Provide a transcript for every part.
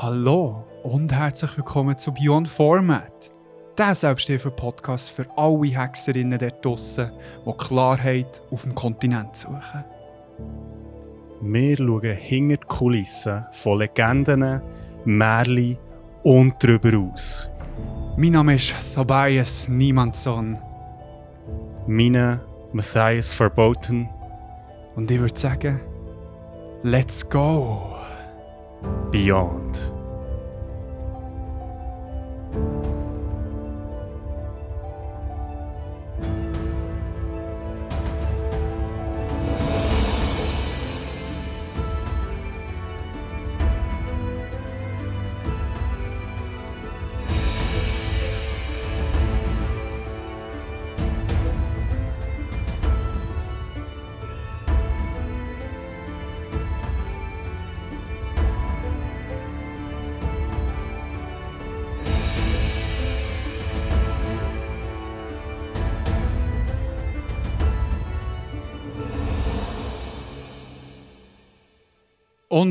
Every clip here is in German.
Hallo und herzlich willkommen zu Beyond Format, der Selbsthilfe-Podcast für alle Hexerinnen dort draussen, die Klarheit auf dem Kontinent suchen. Wir schauen hinter die Kulissen von Legenden, Märchen und darüber aus. Mein Name ist Tobias Niemandsson Meine Matthias Verboten, und ich würde sagen, let's go! Beyond.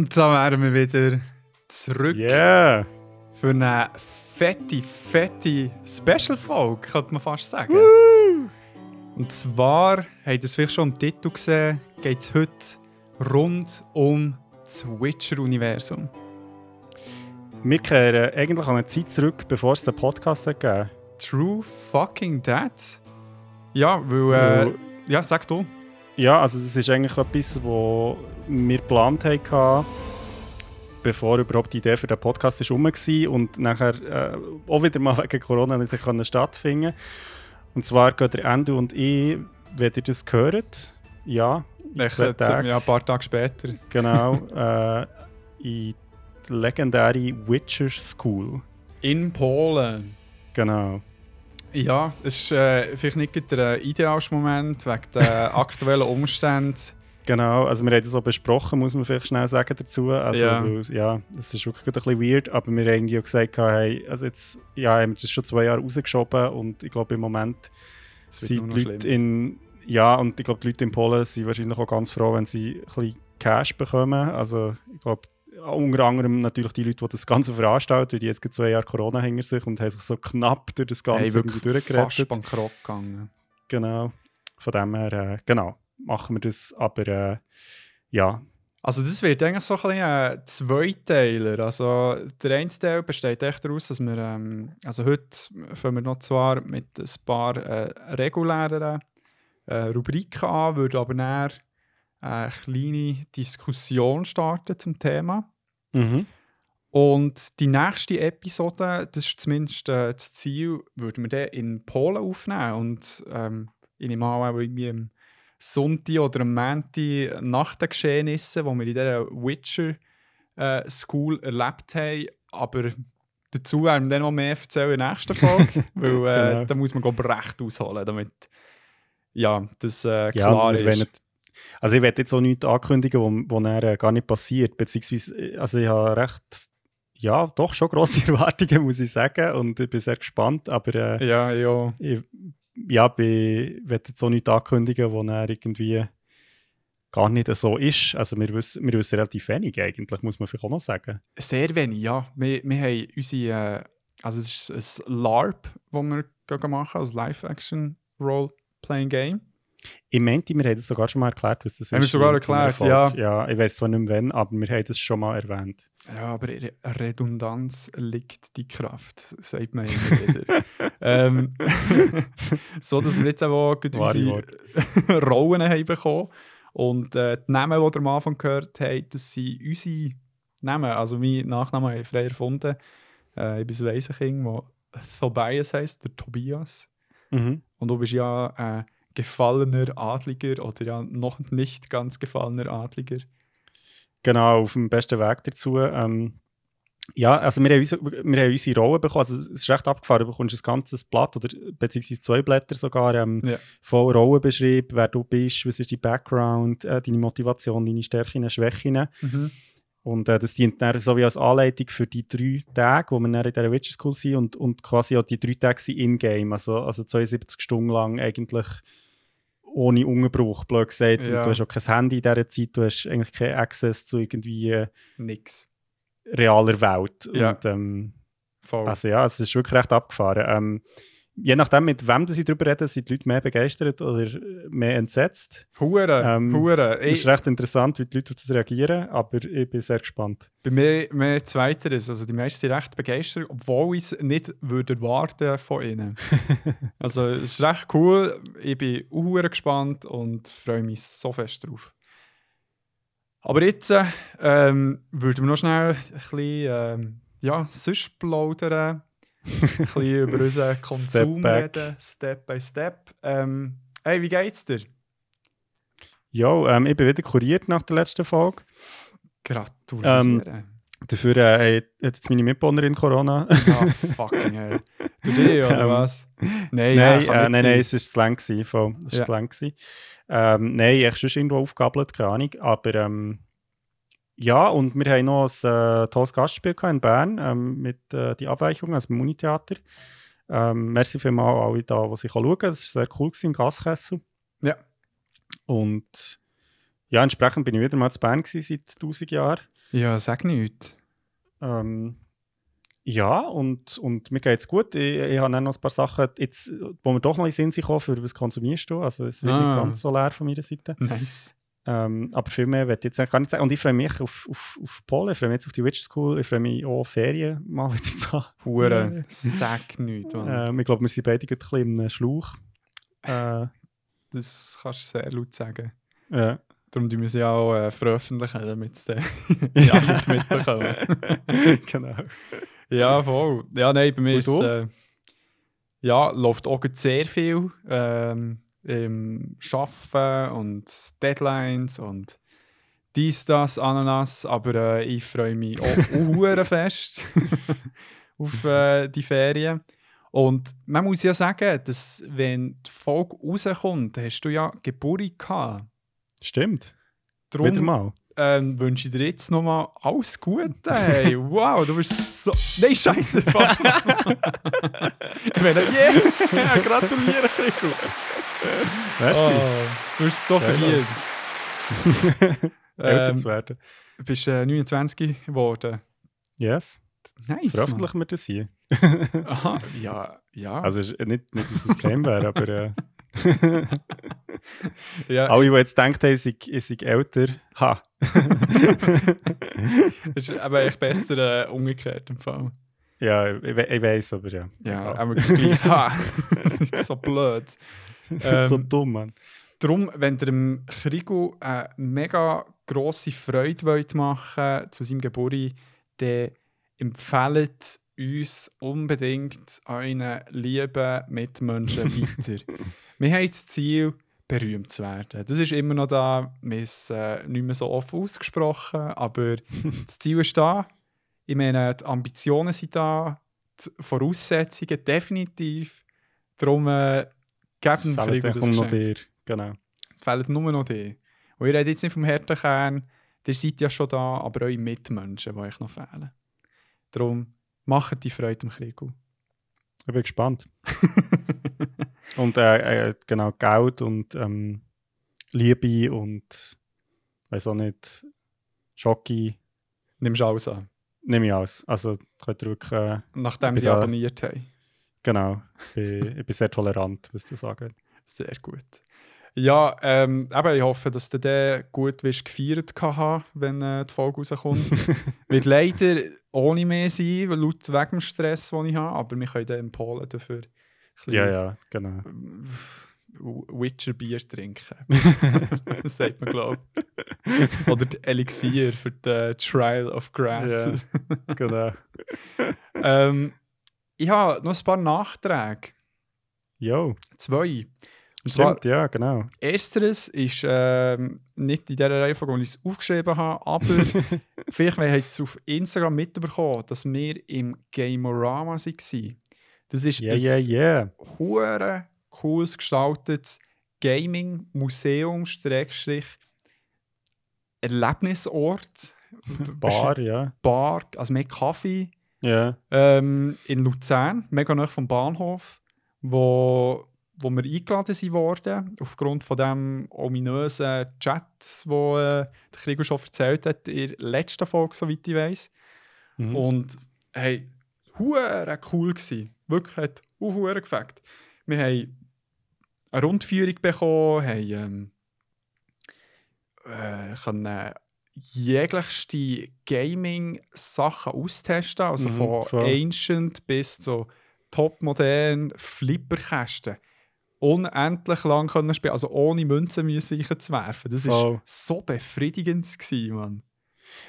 Und da wären wir wieder zurück Yeah! für eine fette, fette Special-Folge, könnte man fast sagen. Und zwar, habt ihr es vielleicht schon im Titel gesehen, geht es heute rund um das Witcher-Universum. Wir kehren eigentlich an eine Zeit zurück, bevor es den Podcast gegeben True fucking that? Ja, weil, äh, ja, sag du. Ja, also das ist eigentlich etwas, was wir geplant hatten, bevor überhaupt die Idee für den Podcast ist rum war und nachher äh, auch wieder mal wegen Corona nicht können stattfinden Und zwar gehen der Endo und ich, wenn ihr das hört, ja, Tage. ja, ein paar Tage später. genau, äh, in die legendäre Witcher School. In Polen. Genau. Ja, es ist äh, vielleicht nicht der idealste Moment wegen der aktuellen Umstände. Genau, also wir haben das auch besprochen, muss man vielleicht schnell sagen dazu. Also, Ja. ja, ja das ist wirklich ein bisschen weird, aber wir haben irgendwie auch gesagt, hey, also jetzt, ja, haben wir das schon zwei Jahre rausgeschoben und ich glaube im Moment sind die Leute schlimmer. in, ja, und ich glaube die Leute in Polen sind wahrscheinlich auch ganz froh, wenn sie ein bisschen Cash bekommen. Also ich glaube, unter anderem natürlich die Leute, die das Ganze veranstalten, weil die jetzt gerade zwei Jahre Corona hinter sich und haben sich so knapp durch das Ganze Hey, irgendwie wirklich fast durchgerettet. bankrott gegangen. Genau, von dem her, äh, genau, machen wir das, aber äh, ja, Also das wird eigentlich so ein bisschen ein Zweiteiler. Also der eine Teil besteht echt daraus, dass wir, ähm, also heute fangen wir noch zwar mit ein paar äh, regulären äh, Rubriken an, würden aber dann eine kleine Diskussion starten zum Thema. mhm. Und die nächste Episode, das ist zumindest äh, das Ziel, würden wir dann in Polen aufnehmen. Und ähm, ich nehme an, auch irgendwie am Sonntag oder am Montag nach den Geschehnissen, die wir in dieser Witcher äh, School erlebt haben. Aber dazu werden wir dann noch mehr erzählen in der nächsten Folge, weil äh, Genau. da muss man glaub, recht ausholen, damit ja, das äh, Ja, klar wir ist. wollen- also ich werde jetzt auch nichts ankündigen, wo, wo dann, äh, gar nicht passiert, beziehungsweise, äh, also ich habe recht, ja, doch schon grosse Erwartungen, muss ich sagen, und ich bin sehr gespannt, aber äh, Ja, ja. ich ja, bin- werde jetzt auch nichts ankündigen, wo dann irgendwie gar nicht so ist. Also wir wissen, wir wissen relativ wenig eigentlich, muss man vielleicht auch noch sagen. Sehr wenig, ja. Wir, wir haben unsere, äh, also es ist ein LARP, das wir machen, als Live-Action-Role-Playing-Game. Ich meinte, wir haben das sogar schon mal erklärt, was das Haben wir ist. sogar im- im erklärt, ja. Ja, ich weiß zwar nicht mehr wann, aber wir haben das schon mal erwähnt. Ja, aber in Redundanz liegt die Kraft, sagt man immer wieder. ähm, so, dass wir jetzt auch unsere Rollen haben bekommen. Und äh, die Namen, die ihr am Anfang gehört habt, das sind unsere Namen. Also mein Nachname habe ich frei erfunden. Äh, ich bin ein Waisenkind, der Tobias heisst, der Tobias. Mhm. Und du bist ja ein gefallener Adliger oder ja noch nicht ganz gefallener Adliger. Genau, auf dem besten Weg dazu. Ähm, ja, also wir haben, unsere, wir haben unsere Rollen bekommen, also es ist recht abgefahren, du bekommst ein ganzes Blatt oder beziehungsweise zwei Blätter sogar, ähm, Ja. voll Rollen beschrieben, wer du bist, was ist dein Background, äh, deine Motivation, deine Stärken, Schwächen. Und äh, das dient dann so wie als Anleitung für die drei Tage, wo wir dann in dieser Witcher School sind und, und quasi auch die drei Tage sind in-game, also, also 72 Stunden lang eigentlich ohne Unterbruch, blöd gesagt. Ja. Du hast auch kein Handy in dieser Zeit, du hast eigentlich keinen Access zu irgendwie... äh, Nix. realer Welt. Ja. Und, ähm, Voll. also ja, es ist wirklich recht abgefahren. Ähm, je nachdem, mit wem sie darüber reden, sind die Leute mehr begeistert oder mehr entsetzt. Hure, ähm, Hure. Es ist recht interessant, wie die Leute auf das reagieren, aber ich bin sehr gespannt. Bei mir mehr Zweiteres. Also die meisten sind recht begeistert, obwohl ich es nicht würde erwarten von ihnen. also es ist recht cool. Ich bin auch gespannt und freue mich so fest drauf. Aber jetzt äh, ähm, würden wir noch schnell ein bisschen ähm, ja, sonst plaudern. ein bisschen über unseren Konsum back. reden, Step by Step. Ähm, hey, wie geht's dir? Ja, ähm, ich bin wieder kuriert nach der letzten Folge. Gratulieren. Dafür äh, hat jetzt meine Mitbewohnerin Corona. Ah, fucking hell. Du dich, oder Ähm, was? Nein, nein, ja, äh, nein, nein, es war zu lang. Gewesen, voll. Es war Ja. zu lang. Gewesen. Ähm, nein, ich habe schon irgendwo aufgegabelt, keine Ahnung. Aber ähm, ja, und wir haben noch ein äh, tolles Gastspiel in Bern ähm, mit äh, die Abweichung, also im Unitheater. Ähm, merci vielmals alle da, die sich schauen. Das war sehr cool gewesen, im Gaskessel. Ja. Und ja, entsprechend bin ich wieder mal zu Bern gewesen, seit 1000 Jahren. Ja, sag nichts. Ähm, ja, und, und mir geht es gut. Ich, ich habe noch ein paar Sachen, jetzt, wo mir doch noch in den Sinn sind gekommen, für was konsumierst du. Also es wird Ah. nicht ganz so leer von meiner Seite. Nice. Ähm, aber viel mehr werde ich jetzt gar nicht sagen. Und ich freue mich auf, auf, auf Polen, ich freue mich jetzt auf die Witch School, ich freue mich auch auf Ferien mal wieder zu haben. Hure, sag nichts. Ähm, ich glaube, wir sind beide ein bisschen im Schlauch. Äh, Das kannst du sehr laut sagen. ja. Darum tun wir sie auch äh, veröffentlichen, damit es dann ja, Leute mitbekommen. genau. ja, voll. Ja, nein, bei mir ist äh, ja, läuft auch sehr viel ähm, im Arbeiten und Deadlines und dies, das, Ananas, aber äh, ich freue mich auch fest auf äh, die Ferien. Und man muss ja sagen, dass wenn die Folge rauskommt, hast du ja Geburt gehabt. Stimmt. Darum Wieder mal. Ähm, wünsche ich dir jetzt nochmal alles Gute. Hey, wow, du bist so. Nein, Scheiße, fast. ich meine, yeah, gratuliere, Krico. Merci. Oh, du bist so verdient. Älter ähm, zu werden. du bist äh, 29 geworden. Yes. Nice. Veröffentlichen wir das hier. Aha, ja, ja. Also nicht, nicht, dass es Creme wäre, aber äh, ja alle, die jetzt denken, ich sei, ich sei älter, ha. ist aber echt besser äh, umgekehrt im Fall. ja, ich, we- ich weiß, aber ja. Ja, aber gleich. Ha, das ist so blöd. so Ähm, dumm, Mann. Darum, wenn ihr dem Krigo eine mega grosse Freude wollt machen zu seinem Geburt, dann empfehlt uns unbedingt euren lieben Mitmenschen weiter. Wir haben das Ziel, berühmt zu werden. Das ist immer noch da. Wir es äh, nicht mehr so offen ausgesprochen, aber das Ziel ist da. Ich meine, die Ambitionen sind da, die Voraussetzungen definitiv. Darum äh, gebt Krigo euch das um noch Geschenk. dir. Genau. Es fehlen nur noch die. Und ihr redet jetzt nicht vom Härtenkern, ihr seid ja schon da, aber eure Mitmenschen, die euch noch fehlen. Darum macht die Freude im Krieg. Ich bin gespannt. Und äh, äh, genau, Geld und ähm, Liebe und weiß auch nicht, Schocki, Nimmst alles an, nehme ich aus. Also könnt ihr wirklich, äh, nachdem Ich sie da- abonniert haben. genau, ich bin, ich bin sehr tolerant, was das sagen. Sehr gut. Ja, ähm, eben, ich hoffe, dass du den gut wirst gefeiert haben, wenn äh, die Folge rauskommt. Wird leider ohne mehr sein, weil laut wegen dem Stress, den ich habe, aber wir können dann in Polen dafür Ja, ja, genau. Witcher Bier trinken. das sagt man, glaube ich. Oder die Elixier für die Trial of Grass. genau. ähm, ich habe noch ein paar Nachträge. Jo, Zwei. Und zwar, stimmt, ja, genau. ersteres ist ähm, nicht in der Reihenfolge, wo ich es aufgeschrieben habe, aber vielleicht haben es auf Instagram mitbekommen, dass wir im Gamerama waren. Das ist Yeah, ein yeah, yeah. hure cooles gestaltetes Gaming-Museum, Schrägstrich, Erlebnisort, Bar, ja. Bar, also mehr Kaffee Ja, ähm, in Luzern, mega nah vom Bahnhof, wo, wo wir eingeladen sind worden, aufgrund von dem ominösen Chat, wo äh, der Krieger schon erzählt hat, in der letzten Folge, soweit ich weiß. Mhm. Und hey, hure cool gewesen. Wirklich hat hure gefällt. Wir haben eine Rundführung bekommen, haben ähm, äh, können jeglichste Gaming-Sachen austesten, also mhm, von voll. Ancient bis zu topmodern Flipperkästen. Unendlich lang können spielen, also ohne Münzen müssen zu werfen. Das war so befriedigend, gewesen, Mann.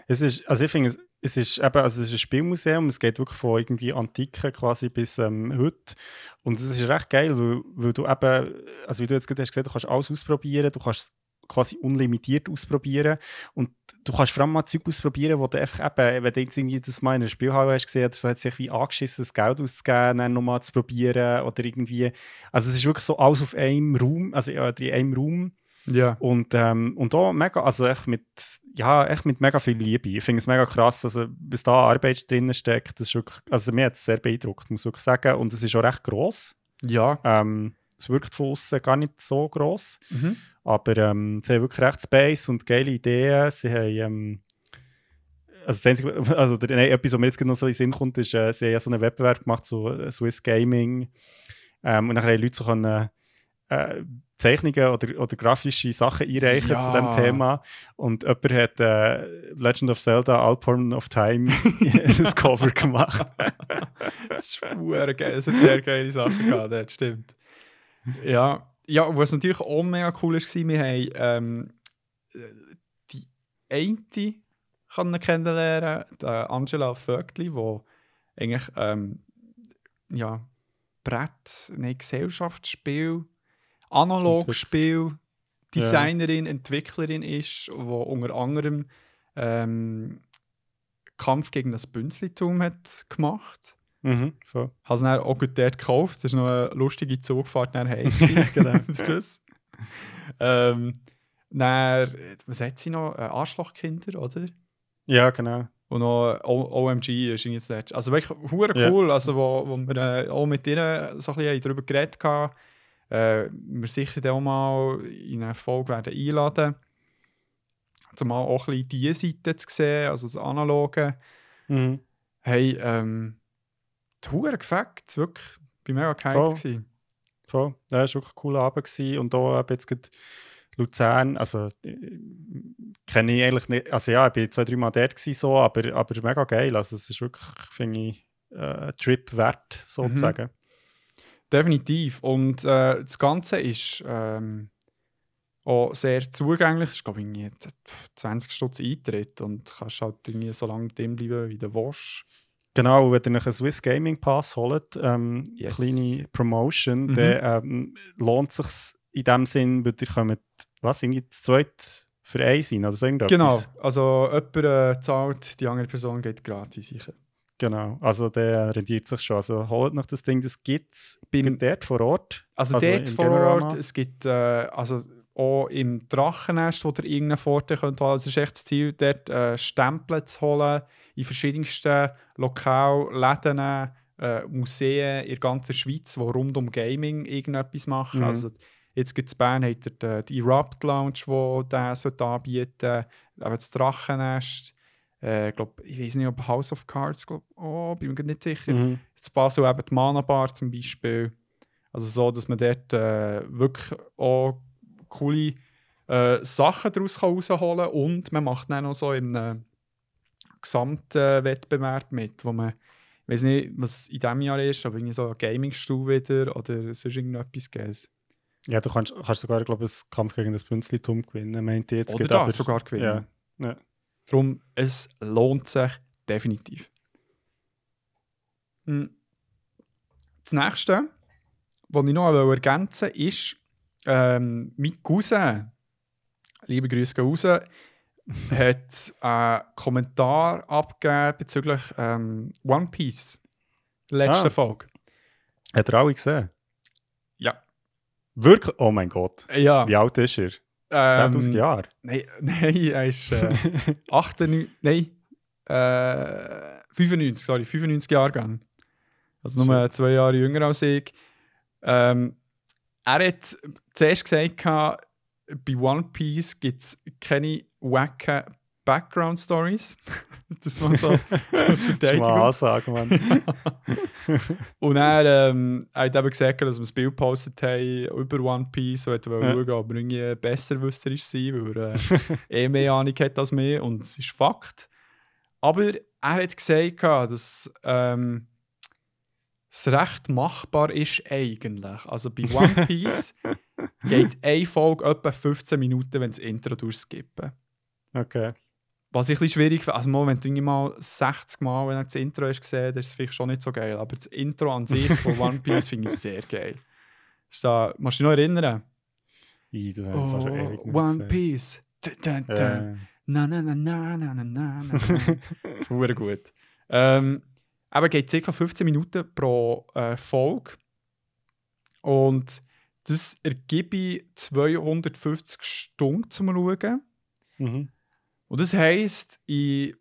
Es ist, also ich finde, es ist eben, also es ist ein Spielmuseum, es geht wirklich von irgendwie Antike quasi bis ähm, heute. Und es ist recht geil, weil, weil du eben, also wie du jetzt gerade hast gesagt, du kannst alles ausprobieren, du kannst quasi unlimitiert ausprobieren. Und du kannst vor allem mal Zeug ausprobieren, wo du einfach eben, wenn du irgendwie das mal in einer Spielhalle hast gesehen, so hat sich wie angeschissen, das Geld auszugeben, dann nochmal zu probieren oder irgendwie. Also es ist wirklich so alles auf einem Raum, also in einem Raum. Ja. Und, ähm, und da mega, also echt mit, ja, echt mit mega viel Liebe. Ich finde es mega krass, also, was da Arbeit drin steckt. Das ist wirklich, also mir hat es sehr beeindruckt, muss ich sagen. Und es ist auch recht gross. Ja. Ähm, es wirkt von außen gar nicht so gross. Mhm. Aber ähm, sie haben wirklich recht Space und geile Ideen. Sie haben. Ähm, also, das Einzige, also der, nein, etwas, was mir jetzt noch so in den Sinn kommt, ist, äh, sie haben ja so einen Wettbewerb gemacht, so äh, Swiss Gaming. Ähm, und dann haben Leute so können, äh, Zeichnungen oder, oder grafische Sachen einreichen ja. zu diesem Thema. Und jemand hat äh, Legend of Zelda Alporn of Time das Cover gemacht. das ist geil. Es hat sehr geile Sachen gehabt, das stimmt. Ja, ja, was natürlich auch mega cool war, wir haben ähm, die eine können kennenlernen, die Angela Vögtli, die eigentlich ähm, ja, Brett, nein, Gesellschaftsspiel, Analogspiel, Designerin, ja. Entwicklerin ist, die unter anderem ähm, Kampf gegen das Bünzlitum hat gemacht Mhm, so. Habe es dann auch gut dort gekauft. Das war noch eine lustige Zugfahrt nach Hause. genau. das. Ähm, dann, was hat sie noch? Äh, Arschlochkinder, oder? Ja, genau. Und noch OMG ist jetzt letztes. Also wirklich hure cool, ja. also wo, wo wir äh, auch mit ihnen so ein bisschen darüber geredet haben. Äh, wir sicher auch mal in eine Folge werden einladen. Zumal auch ein bisschen diese Seite zu sehen, also das Analoge. Mhm. Hey, ähm, Huren gefällt, wirklich. Ich war mega gehypt. Voll. Voll. Ja, es war wirklich ein cooler Abend. Gewesen. Und hier jetzt gerade Luzern, also äh, kenne ich eigentlich nicht, also ja, ich war zwei, drei Mal dort gewesen, so, aber, aber mega geil. Also es ist wirklich, finde ich, äh, ein Trip wert, sozusagen. Mhm. Definitiv. Und äh, das Ganze ist ähm, auch sehr zugänglich. Ich glaube, irgendwie 20 Stutz Eintritt und kannst halt irgendwie so lange drin bleiben, wie du willst. Genau, wenn ihr einen Swiss Gaming Pass holt, ähm, yes. kleine Promotion, mhm. dann ähm, lohnt es sich in dem Sinn, weil ihr kommt, was, irgendwie zu zweit für einen sein oder so irgendetwas? Genau, also jemand äh, zahlt, die andere Person geht gratis sicher. Genau, also der rendiert sich schon. Also holt noch das Ding, das gibt es dort vor Ort. Also, also dort vor Ort, es gibt, äh, also auch im Drachennest, wo ihr irgendeinen Vorteil könnt holen. Es ist echt das Ziel, dort äh, Stempel zu holen, in verschiedensten Lokalen, Läden, äh, Museen in der ganzen Schweiz, die rund um Gaming irgendetwas machen. Mhm. Also, jetzt gibt es Bern, hat er die, die Erupt Lounge, die das anbieten aber das Drachennest. Äh, glaub, ich weiß nicht, ob House of Cards, glaub, oh, bin mir nicht sicher. Mhm. Jetzt Basel eben die Mana Bar zum Beispiel. Also so, dass man dort äh, wirklich auch coole äh, Sachen daraus rausholen kann und man macht dann auch so im Gesamtwettbewerb mit, wo man, ich weiß nicht, was in diesem Jahr ist, aber irgendwie so ein Gaming-Stuhl wieder oder sonst irgendetwas Geiles. Ja, du kannst, kannst sogar, glaube ich, einen Kampf gegen das Bünzlitum gewinnen, meint jetzt. Oder das aber, sogar gewinnen. Ja, ja. Darum, es lohnt sich definitiv. Hm. Das nächste, was ich noch ergänzen will, ist, ähm, mein Cousin, liebe Grüße gehen raus, hat einen Kommentar abgegeben bezüglich ähm, One Piece. Letzte ah. Folge. Hat er alle gesehen? Ja. Wirklich? Oh mein Gott. Ja. Wie alt ist er? Ähm, 10.000 Jahre? Nein, nein, er ist äh, 98, nein, äh, 95, sorry, 95 Jahre gegangen. Also nur Shit. zwei Jahre jünger als ich. Ähm, er hat zuerst gesagt, bei One Piece gibt es keine wacken Background Stories. das war so als Verteidigung. Das Ansage, Mann. und er ähm, hat eben gesagt, dass wir das Bild gepostet haben über One Piece und wollte ja. schauen, ob er irgendwie besserwisserisch sein weil er äh, eh mehr Ahnung hat als mir und es ist Fakt. Aber er hat gesagt, dass ähm, es recht machbar ist eigentlich. Also bei One Piece geht eine Folge etwa 15 Minuten, wenn das Intro durchskippen. Okay. Was ich ein schwierig finde, also mal, wenn du mal 60 Mal wenn du das Intro hast gesehen, das ist vielleicht schon nicht so geil. Aber das Intro an sich von One Piece finde ich sehr geil. Ist da, musst du dich noch erinnern? I, das habe ich oh, schon ewig One Piece. Dun, dun, dun. Ja. Na na na na na na na na. Super gut. Ähm, aber geht ca. 15 Minuten pro äh, Folge. Und das ergibt 250 Stunden zum Schauen. Mhm. Und das heisst, in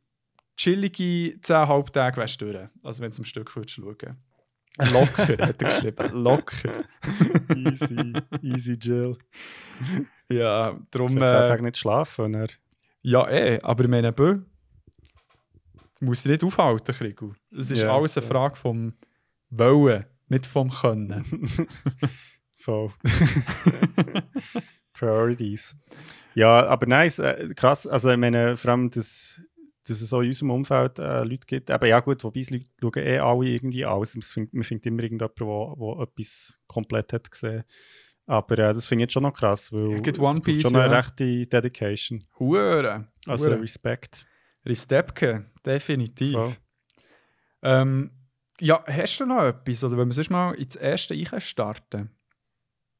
chillige 10 Halbtage wärst du durch. Also wenn du am Stück schauen Locker, hat er geschrieben. Locker. easy, easy Jill. Ja, darum... Du 10 äh, Tage nicht schlafen, oder? Ja, eh, aber ich meine, bö, du musst dich nicht aufhalten, Krigu. Es ist ja, alles eine ja. Frage vom Wollen, nicht vom Können. Voll. Priorities. Ja, aber nice, äh, krass. Also, ich meine, vor allem, dass, dass es auch in unserem Umfeld äh, Leute gibt. Aber ja, gut, wobei es Leute schauen eh alle irgendwie aus. Man findet immer irgendjemanden, der etwas komplett hat gesehen aber äh, das finde ich jetzt schon noch krass, weil ja, One Piece, schon eine ja. rechte Dedication. Hure. Also Respekt. Respektke, definitiv. So. Ähm, ja, hast du noch etwas? Oder wenn wir sonst mal ins erste Ich starten?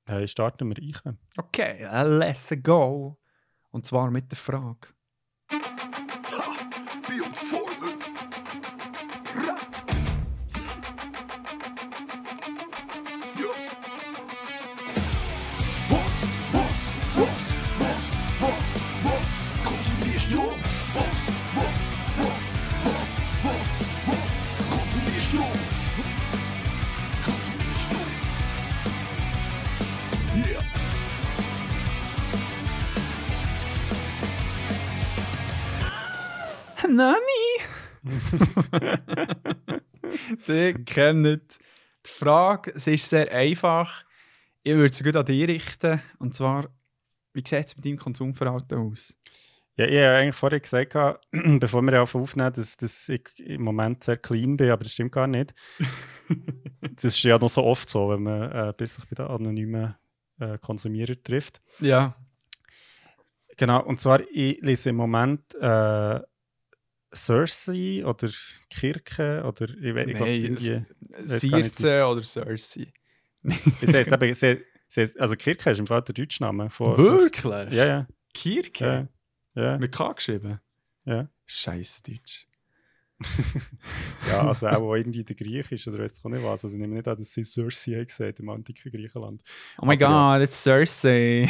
Hey, starten wir Ich. Okay, let's go. Und zwar mit der Frage. Nani? die kennt die Frage. Es ist sehr einfach. Ich würde sie gut an dich richten. Und zwar, wie sieht es mit deinem Konsumverhalten aus? Ja, ich habe eigentlich vorher gesagt, bevor wir aufnehmen, dass, dass ich im Moment sehr clean bin, aber das stimmt gar nicht. das ist ja noch so oft so, wenn man äh, sich bei den anonymen äh, Konsumierern trifft. Ja. Genau, und zwar, ich lese im Moment äh, Cersei oder Kirke oder ich weiß nicht. Circe oder Cersei. sie heißt eben, sie, sie, also Kirke ist im Fall der deutsche Name. Von, Wirklich? Ja, ja. Kirke? Ja. ja. Mit K geschrieben? Ja. Scheiße Deutsch. ja, also auch irgendwie der Griech ist oder weiß ich auch nicht was. Also ich nehme nicht an, dass sie Cersei gesagt im antiken Griechenland. Oh mein Gott, ja. it's Cersei.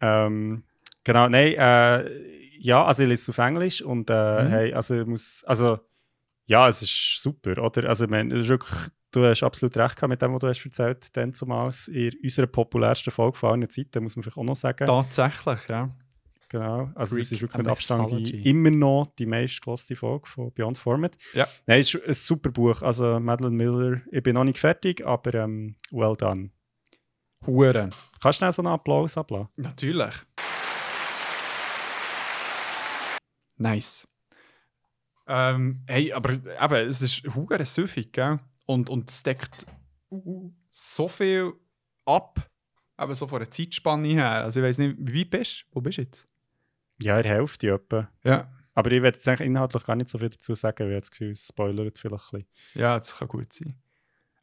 ähm, genau, nein, äh, ja, also ich lese es auf Englisch und äh, mhm. hey, also ich muss, also ja, es ist super, oder? Also ich meine, wirklich, du hast absolut recht gehabt mit dem, was du hast erzählt, dann zumals in unserer populärsten Folge von allen Zeiten, muss man vielleicht auch noch sagen. Tatsächlich, ja. Genau, also es ist wirklich mit Abstand die, immer noch die meistgelassene Folge von Beyond Format. Ja. Nein, es ist ein super Buch, also Madeleine Miller, ich bin noch nicht fertig, aber ähm, well done. Huren. Kannst du schnell so einen Applaus ablassen? Natürlich. Nice. Ähm, hey, aber eben, es ist hure süffig, gell? Und, und es deckt so viel ab, eben so von der Zeitspanne her. Also ich weiß nicht, wie weit bist du? Wo bist du jetzt? Ja, in der Hälfte etwa. Ja. Aber ich werde jetzt eigentlich inhaltlich gar nicht so viel dazu sagen, weil ich das Gefühl, es spoilert vielleicht ein bisschen. Ja, das kann gut sein.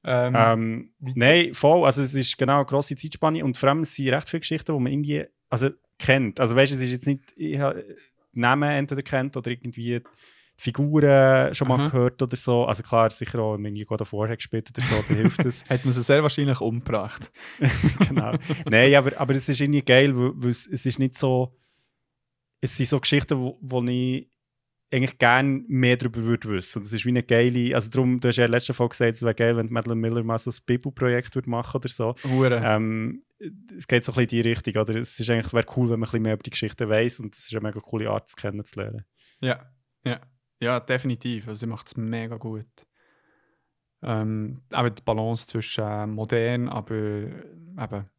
Ähm, ähm, nein, voll. Also es ist genau eine grosse Zeitspanne und vor allem es sind recht viele Geschichten, die man irgendwie also, kennt. Also weißt du, es ist jetzt nicht... Ich, Namen entweder kennt oder irgendwie Figuren schon mal Aha. gehört oder so. Also klar, sicher auch, wenn ich God vorher gespielt oder so, dann hilft das. Hat man sie sehr wahrscheinlich umgebracht. genau. Nein, aber, aber es ist irgendwie geil, weil, weil es, es ist nicht so... Es sind so Geschichten, wo, wo ich eigentlich gerne mehr darüber würde wissen. Das ist wie eine geile, also darum, du hast ja in der letzten Folge gesagt, es wäre geil, wenn Madeline Miller mal so ein Bibu-Projekt würde machen oder so. Ähm, es geht so ein bisschen in die Richtung, oder? Es ist eigentlich, wäre cool, wenn man ein bisschen mehr über die Geschichte weiß und es ist eine mega coole Art, es kennenzulernen. Ja, ja. Ja, definitiv. Also sie macht es mega gut. Ähm, aber die Balance zwischen äh, modern, aber eben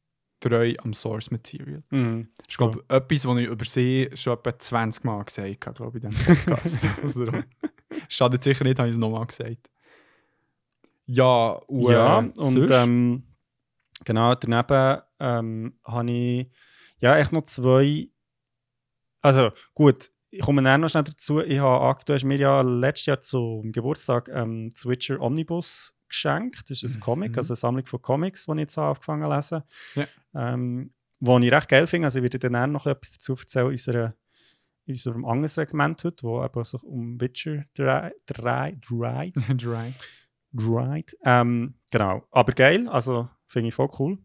treu am Source Material. Mhm. Ich glaube, cool. etwas, was ich über sie schon etwa 20 Mal gesagt habe, glaube ich, in diesem Podcast. also, schadet sicher nicht, habe ich es nochmal gesagt. Ja, und, ja, äh, und ähm, genau, daneben ähm, habe ich ja echt noch zwei. Also gut, ich komme noch schnell dazu. Ich habe du hast mir ja letztes Jahr zum Geburtstag ähm, Switcher Omnibus geschenkt. Das ist ein mhm. Comic, also eine Sammlung von Comics, die ich jetzt angefangen zu lesen ja. ähm, wo ich recht geil finde. Also ich werde dann noch etwas dazu erzählen unserer, in unserem anderen Segment heute, wo eben sich um Witcher dreht. Dreht. Dreht. Ähm, genau. Aber geil, also finde ich voll cool.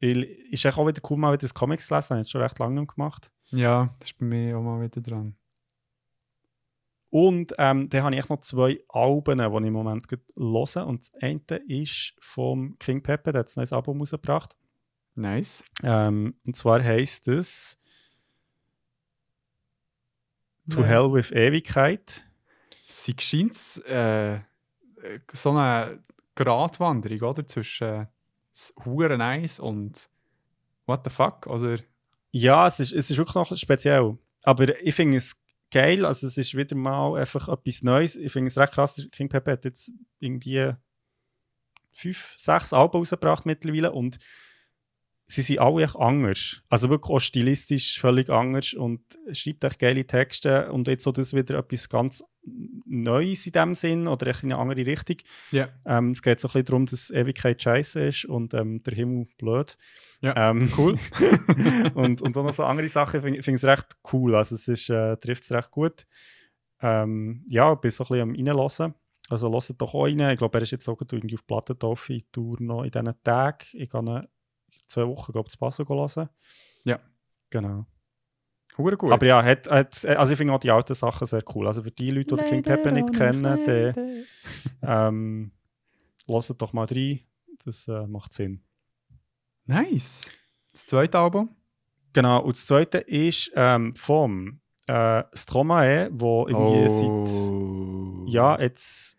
Weil, ist auch wieder cool, mal wieder das Comics zu lesen. Habe ich jetzt schon recht lange gemacht. Ja, das ist bei mir auch mal wieder dran. Und ähm, dann habe ich noch zwei Alben, die ich im Moment höre. Und das eine ist vom King Pepe, der hat ein neues Album rausgebracht. Nice. Ähm, und zwar heisst es To Hell with Ewigkeit. Sie scheint äh, so eine Gratwanderung, oder? Zwischen Huren nice und What the fuck, oder? Ja, es ist, es ist wirklich noch speziell. Aber ich finde es geil. Also es ist wieder mal einfach etwas Neues. Ich finde es recht krass. King Pepe hat jetzt irgendwie fünf, sechs Alben rausgebracht mittlerweile und sie sind alle echt anders. Also wirklich auch stilistisch völlig anders und schreibt echt geile Texte und jetzt so das wieder etwas ganz Neues in dem Sinn oder echt in eine andere Richtung. Yeah. Ähm, es geht so ein bisschen darum, dass Ewigkeit scheiße ist und ähm, der Himmel blöd. Ja, ähm, cool. und, und auch noch so andere Sachen finde find ich es recht cool. Also es ist, äh, trifft es recht gut. Ähm, ja, bin so ein bisschen am reinlassen. Also hört doch auch rein. Ich glaube, er ist jetzt auch irgendwie auf in Tour noch in diesen Tagen. Ich kann zwei Wochen, glaube ich, zu Passo hören. Ja. Genau. Hure gut. Aber ja, hat, hat, also ich finde auch die alten Sachen sehr cool. Also für die Leute, die King Pepper nicht kennen, die ähm, hören doch mal rein. Das äh, macht Sinn. Nice. Das zweite Album? Genau, und das zweite ist ähm, vom äh, Stromae, wo irgendwie oh. seit ja, jetzt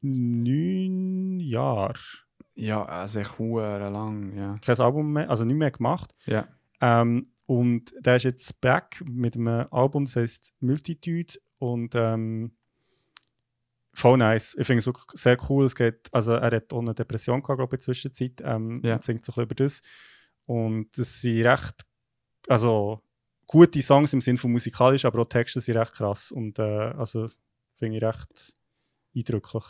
neun Jahren. Ja, also echt lang, ja. Kein Album mehr, also nicht mehr gemacht. Ja. Ähm, und der ist jetzt back mit einem Album, das heißt Multitude und ähm, voll nice. Ich finde es wirklich sehr cool. Es geht, also er hat auch eine Depression gehabt, glaube ich, in der Zwischenzeit. Ähm, yeah. singt so ein bisschen über das. Und das sind recht, also gute Songs im Sinne von musikalisch, aber auch Texte sind recht krass. Und äh, also finde ich recht eindrücklich.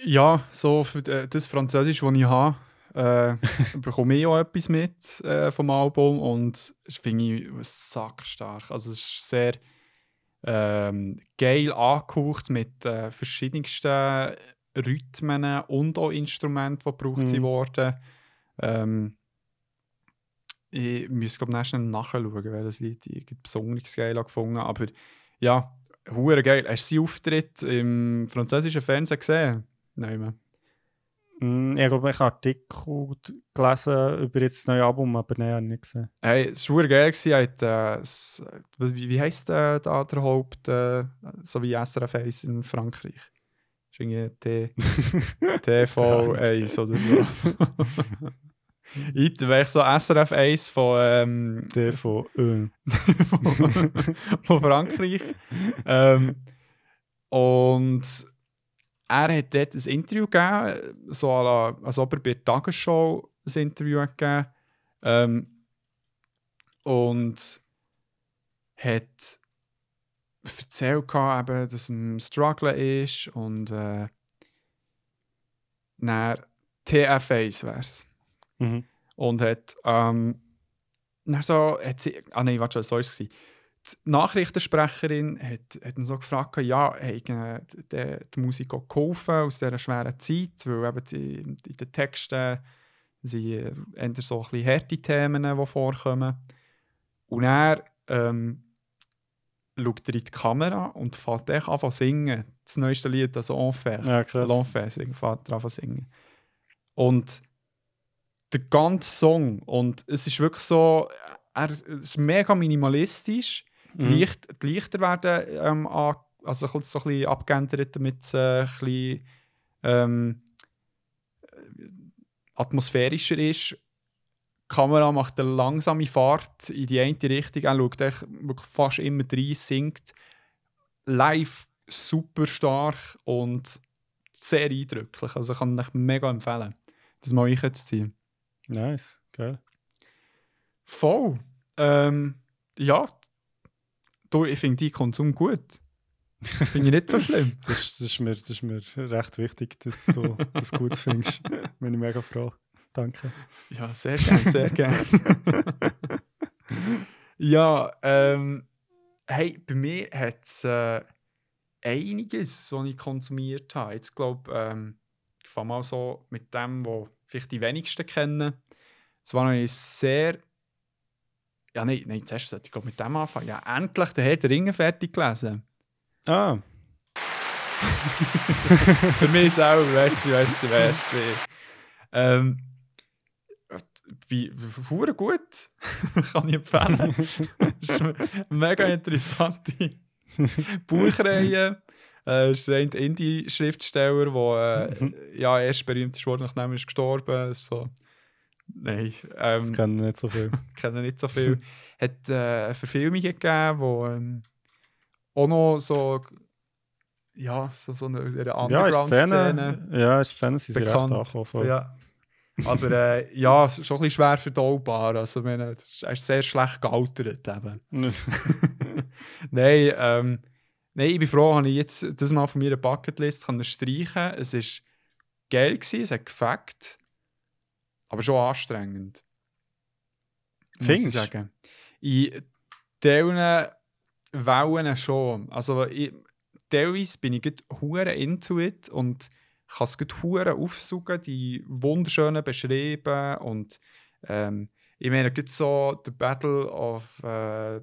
Ja, so für äh, das Französisch, das ich habe, äh, bekomme ich auch etwas mit äh, vom Album und das finde ich sackstark. Also es ist sehr ähm, geil angehaucht mit äh, verschiedensten Rhythmen und auch Instrumenten, die gebraucht mhm. wurden. Ähm, ich müsste glaube ich nachschauen, welches Lied ich besonders geil gefunden aber ja, hure geil. Hast du seinen Auftritt im französischen Fernsehen gesehen? Nein, Mm, ich habe einen Artikel gelesen über das neue Album, aber nein, habe ich nicht gesehen. Hey, es war geil. Hat, äh, wie, wie heisst äh, der, der Haupt, äh, so wie SRF 1 in Frankreich? Das ist irgendwie TV1 oder so. Ich wäre so SRF 1 von. Ähm, TV. Von, von Frankreich. ähm, und er hat dort ein Interview gegeben, so als ob er bei der Tagesschau ein Interview gegeben ähm, und hat erzählt, eben, dass er ein Struggle ist und äh, dann TF1 wäre es. Mhm. Und hat ähm, dann so, hat sie, ah nein, warte, was war es? Die Nachrichtensprecherin hat, hat so gefragt, ja, haben die, die Musik auch geholfen aus dieser schweren Zeit, weil eben die, in den Texten sind eher so ein bisschen harte Themen, die vorkommen. Und er ähm, schaut er in die Kamera und fängt echt an zu singen. Das neueste Lied, also Enfer. Ja. L'Enfer, fängt er an zu singen. Und der ganze Song, und es ist wirklich so, er es ist mega minimalistisch. Die, Mhm. Licht, die Lichter werden ähm, an, also so ein bisschen abgeändert, damit es äh, ein bisschen ähm, atmosphärischer ist. Die Kamera macht eine langsame Fahrt in die eine Richtung. Er schaut wirklich fast immer rein, singt live super stark und sehr eindrücklich. Also ich kann ich mega empfehlen, das mal einzuziehen. Nice, geil. Voll. Ähm, ja, du, ich finde die Konsum gut. Finde ich nicht so schlimm. Das, das, ist mir, das ist mir recht wichtig, dass du das gut findest. Bin ich mega froh. Danke. Ja, sehr gern, sehr gern. ja, ähm, hey, bei mir hat es äh, einiges, was ich konsumiert habe. Jetzt glaube ähm, ich fange mal so mit dem, was vielleicht die wenigsten kennen. Es war noch sehr. Ja, nein, nein, zuerst sollte ich mit dem anfangen. Ja, endlich der Herr der Ringe fertig gelesen. Ah, Für mich selber, merci, merci, merci. Ähm, wie, hure gut. Kann ich empfehlen. Das ist eine mega interessante Buchreihe. Äh, Es ist ein Indie-Schriftsteller, der äh, ja, erst berühmt ist worden, nachdem er ist gestorben So. Nein, das ähm, kennen nicht so viel. kennen nicht so viel. hat äh, eine Verfilmung gegeben, wo ähm, auch noch so ja, so, so eine, eine Underground-Szene ja, Szenen sind sie recht bekannt. angekommen. Ja. Aber äh, ja, schon ein bisschen schwer verdaubar. Also, ich meine, das ist- sehr schlecht gealtert. Eben. nein, ähm, nein, ich bin froh, habe ich jetzt das mal von meiner Bucketlist können streichen Es war geil, gewesen, es hat gefällt, aber schon anstrengend. Muss ich Findest du? sagen. In diesen Wellen schon. Also, ich, teilweise bin ich gut hure into it und kann es gut hure aufsuchen, die wunderschönen beschrieben und ähm, ich meine, gibt so The Battle of äh,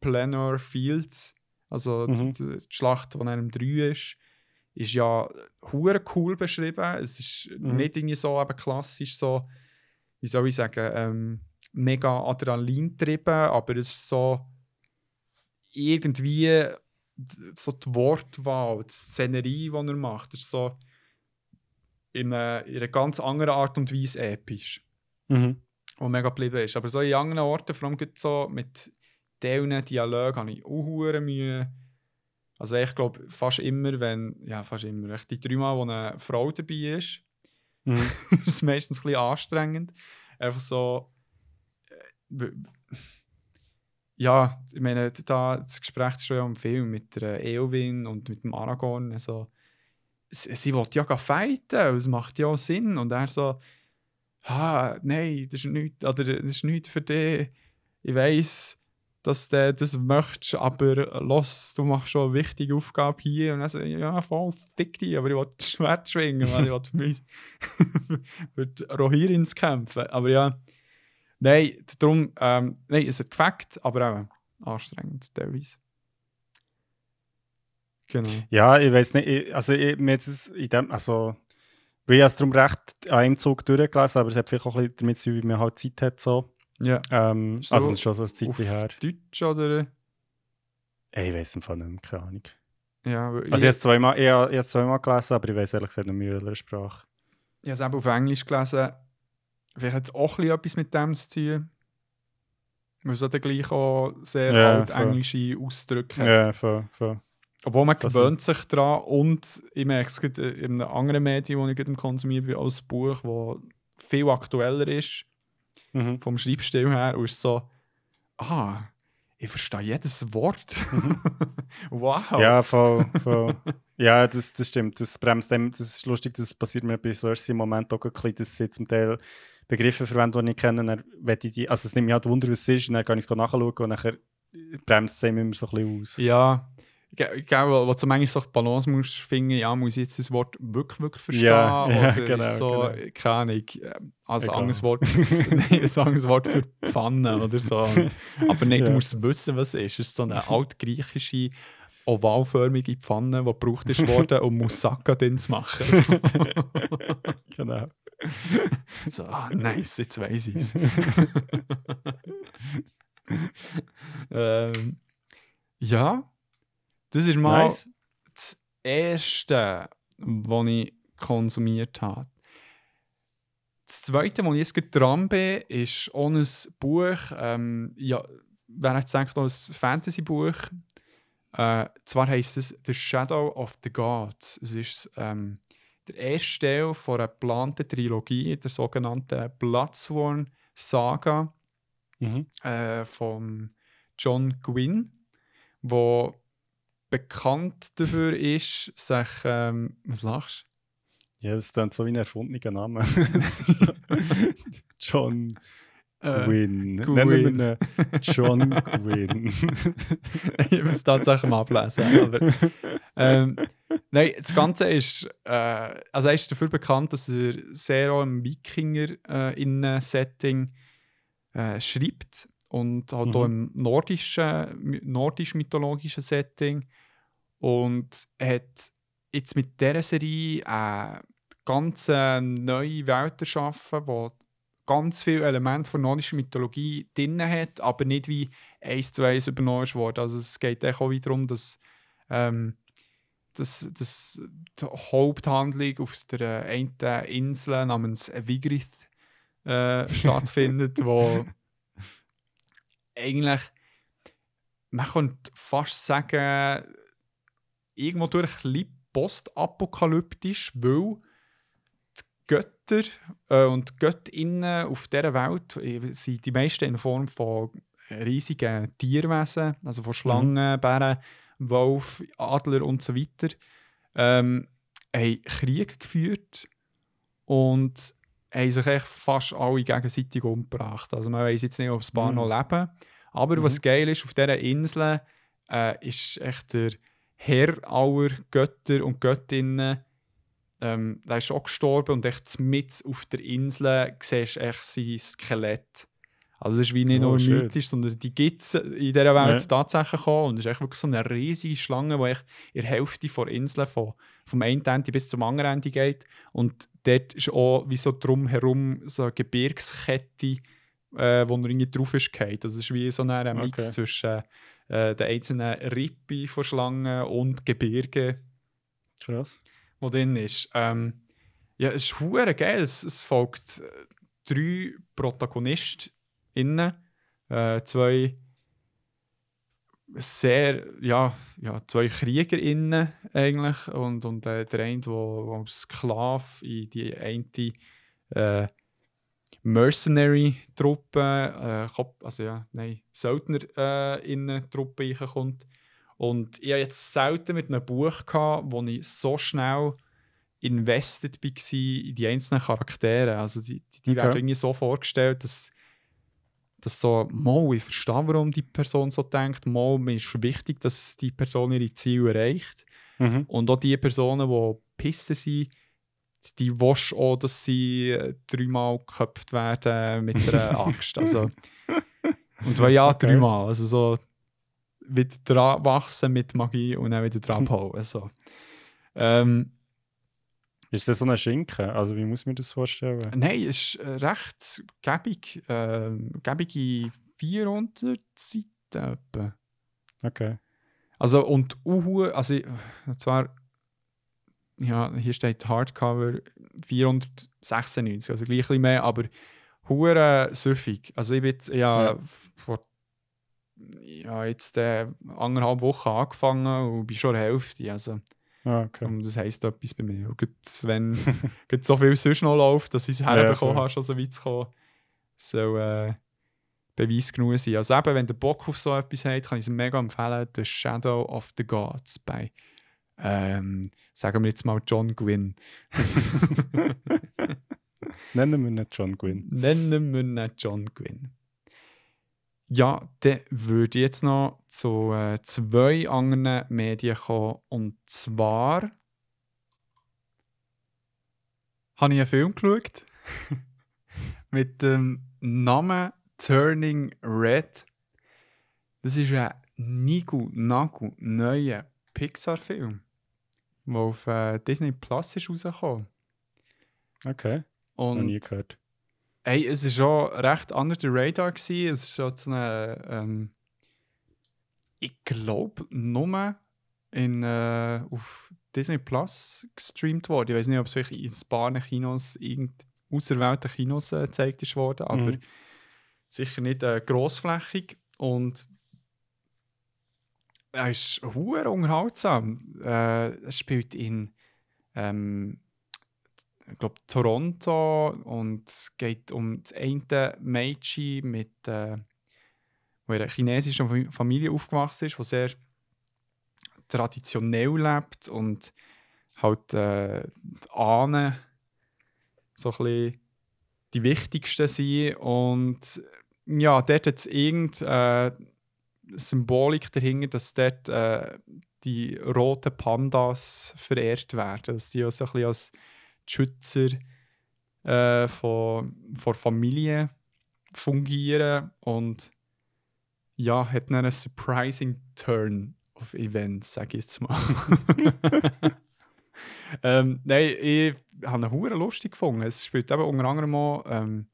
Planor Fields, also Mhm. die, die Schlacht, die einem 3 ist, ist ja hure cool beschrieben. Es ist Mhm. nicht irgendwie so eben klassisch so, wie soll ich sagen, ähm, mega Adrenalin getrieben, aber es ist so irgendwie so die Wortwahl, die Szenerie, die er macht, ist so in einer, in einer ganz anderen Art und Weise episch, Mhm. wo mega geblieben ist. Aber so in anderen Orten, vor allem so mit diesen Dialogen, habe ich auch Mühe. Also ich glaube, fast immer, wenn, ja fast immer, echt die dreimal, wo eine Frau dabei ist, Mhm. ist es meistens ein bisschen anstrengend. Einfach so. äh, Ja, ich meine, da, das Gespräch ist schon ja im Film mit der Eowyn und mit dem Aragorn. Also, sie, sie will ja fighten, es macht ja auch Sinn. Und er so, ah, nein, das ist nichts, oder das ist nichts für dich. Ich weiß, dass du das möchtest, aber los, du machst schon eine wichtige Aufgabe hier. Und er so, ja, voll, fick dich, aber ich will das Schwert schwingen, weil ich will die Rohirrins kämpfen. Aber ja, nein, darum, ähm, nein, es hat gefackt, aber auch anstrengend, teilweise. Genau. Ja, ich weiß nicht, ich, also ich, mir jetzt in dem, also ich habe es darum recht an einem Zug durchgelesen, aber es hat vielleicht auch ein bisschen damit zu tun, wie man halt Zeit hat so. Ja. Ähm, So also das ist schon so eine Auf Zeit her. Deutsch oder? Ey, Ich weiß im Fall nicht mehr, keine Ahnung. Ja, Also ich habe es zweimal, ich habe ich habe es zweimal gelesen, aber ich weiß ehrlich gesagt nicht mehr, in welcher Sprache. Ich habe es eben auf Englisch gelesen. Vielleicht hat es auch ein etwas mit dem zu tun. Weil es ja gleich auch sehr Ja, alt englische Ausdrücke hat. Ja, voll, voll. Obwohl man Das- gewöhnt sich daran und ich merke es in einem anderen Medium, das ich bin, als Buch, das viel aktueller ist, Mhm. vom Schreibstil her, und ist so, ah, ich verstehe jedes Wort. wow. Ja, voll, voll. ja, das, das stimmt. Das bremst dem, das ist lustig, das passiert mir bei solchen Momenten auch ein bisschen, dass sie zum Teil Begriffe verwenden, die ich kenne, dann ich die, also es nimmt mich halt Wunder, was es ist, und dann kann ich es nachschauen und dann bremst es immer so ein bisschen aus. Ja, Gell, wo du manchmal so die Balance musst finden, ja, muss ich jetzt das Wort wirklich, wirklich verstehen? Ja, ja, oder genau, so, genau. keine Ahnung, als Egal. anderes Wort, nein, ein anderes Wort für Pfanne oder so. Aber nicht, du Ja. musst wissen, was es ist. Es ist so eine altgriechische, ovalförmige Pfanne, die gebraucht ist worden, um Moussaka drin zu machen. genau. So, ah, nice, jetzt weiß ich es. ähm, ja, das ist mal Nice. das Erste, was ich konsumiert habe. Das Zweite, wo ich jetzt gerade dran bin, ist auch ein Buch. Ähm, ja, hat denkt, auch ein Fantasy-Buch. Äh, zwar heisst es The Shadow of the Gods. Es ist ähm, der erste Teil von einer geplanten Trilogie, der sogenannten Bloodsworn Saga Mhm. äh, von John Gwynn, wo bekannt dafür ist, sich, ähm, was lachst Ja, das ist dann so wie ein erfundener Name. John Äh. Gwynn. Nennen wir ihn John Gwynn. ich muss es tatsächlich mal ablesen. Aber, ähm, nein, das Ganze ist, äh, also er ist dafür bekannt, dass er sehr auch im Wikinger-Setting äh, schreibt und halt auch im nordischen, nordisch-mythologischen Setting. Und hat jetzt mit dieser Serie eine ganz äh, neue Welt erschaffen, die ganz viele Elemente von nordischer Mythologie drin hat, aber nicht wie eins zu eins übernommen worden. Also es geht auch wieder darum, dass, ähm, dass, dass die Haupthandlung auf der einen Insel namens Vigrith äh, stattfindet, wo eigentlich man könnte fast sagen, irgendwo durch ein postapokalyptisch, weil die Götter äh, und die Göttinnen auf dieser Welt äh, sind die meisten in Form von riesigen Tierwesen, also von Schlangen, Bären, Wolf, Adler und so weiter, ähm, haben Krieg geführt und haben sich echt fast alle gegenseitig umgebracht. Also man weiß jetzt nicht, ob ein paar Mhm. noch leben. Aber Mhm. was geil ist, auf dieser Insel äh, ist echt der Herr aller Götter und Göttinnen. Ähm, der ist auch gestorben und echt mit auf der Insel siehst du echt sein Skelett. Also es ist wie nicht Oh, nur mythisch, sondern die gibt es in dieser Welt Ja. tatsächlich auch. Und es ist echt wirklich so eine riesige Schlange, die echt in der Hälfte der Insel von, vom einen Ende bis zum anderen Ende geht. Und dort ist auch wie so drumherum so eine Gebirgskette, äh, wo noch irgendwie drauf ist gefallen. Das ist wie so ein Mix Okay. zwischen äh, den einzelnen Rippen von Schlangen und Gebirgen Krass. wo drin ist. Ähm, ja, es ist hure geil. Es, es folgt äh, drei ProtagonistInnen, äh, zwei sehr, ja, ja, zwei KriegerInnen eigentlich und, und äh, der eine, der als Sklave in die eine äh, Mercenary-Truppe, äh, also ja, nein, Söldner-Innen-Truppe reinkommt. Und ich hatte jetzt selten mit einem Buch, gehabt, wo ich so schnell invested war in die einzelnen Charaktere. Also die, die, die Okay. werden irgendwie so vorgestellt, dass, dass so, mal, ich verstehe, warum die Person so denkt, mal, mir ist wichtig, dass die Person ihre Ziele erreicht. Mhm. Und auch die Personen, die pissen sind, die willst auch, dass sie äh, dreimal geköpft werden mit einer Axt. Also, und weil ja, Okay. dreimal. Also so wieder dran wachsen mit Magie und dann wieder dran abhauen. So. Ähm, Ist das so ein Schinken? Also wie muss man das vorstellen? nein, es ist äh, recht gäbig. Ähm, gäbige 400 Seiten. Okay. Also und Uhu, also ich- und zwar, ja, hier steht Hardcover 496, also gleich ein mehr, aber hure süffig. Also ich bin jetzt, ja, Ja. vor ja, jetzt äh, anderthalb Wochen angefangen und bin schon Hälfte. Also Ah, okay. und das heisst etwas bei mir. Und gerade wenn gerade so viel sonst noch läuft, dass ich es Ja, herbekommen voll. habe, schon so weit zu kommen, soll äh, Beweis genug sein. Also eben, wenn der Bock auf so etwas hat, kann ich es mega empfehlen. The Shadow of the Gods bei, ähm, sagen wir jetzt mal John Gwynn. Nennen wir nicht John Gwynn. Nennen wir ihn John Gwynn. Ja, dann würde ich jetzt noch zu äh, zwei anderen Medien kommen. Und zwar habe ich einen Film geschaut mit dem Namen Turning Red. Das ist ein Nigu Nagu neuer Pixar-Film, der auf äh, Disney Plus ist rausgekommen. Okay. Und Noch nie gehört. Hey, es war schon recht under the radar. Gewesen. Es ist schon so eine. Ähm, ich glaube, nur in, äh, auf Disney Plus gestreamt worden. Ich weiß nicht, ob es wirklich in ein Kinos, irgend auserwählten Kinos äh, gezeigt ist worden, aber mhm. sicher nicht äh, grossflächig. Und er ist hoher unterhaltsam. Äh, es spielt in ähm, ich glaube, Toronto und geht um das eine Mädchen, mit, äh, wo in einer chinesischen Familie aufgewachsen ist, die sehr traditionell lebt und halt äh, die Ahnen so ein die wichtigsten sind. Und ja, dort hat es irgendeine äh, Symbolik dahinter, dass dort äh, die roten Pandas verehrt werden. Dass die auch so ein bisschen als Schützer äh, von, von Familie fungieren und ja, hat einen surprising Turn of Events, sage ich jetzt mal. ähm, nein, ich habe ihn lustig gefunden. Es spielt eben unter anderem auch ähm,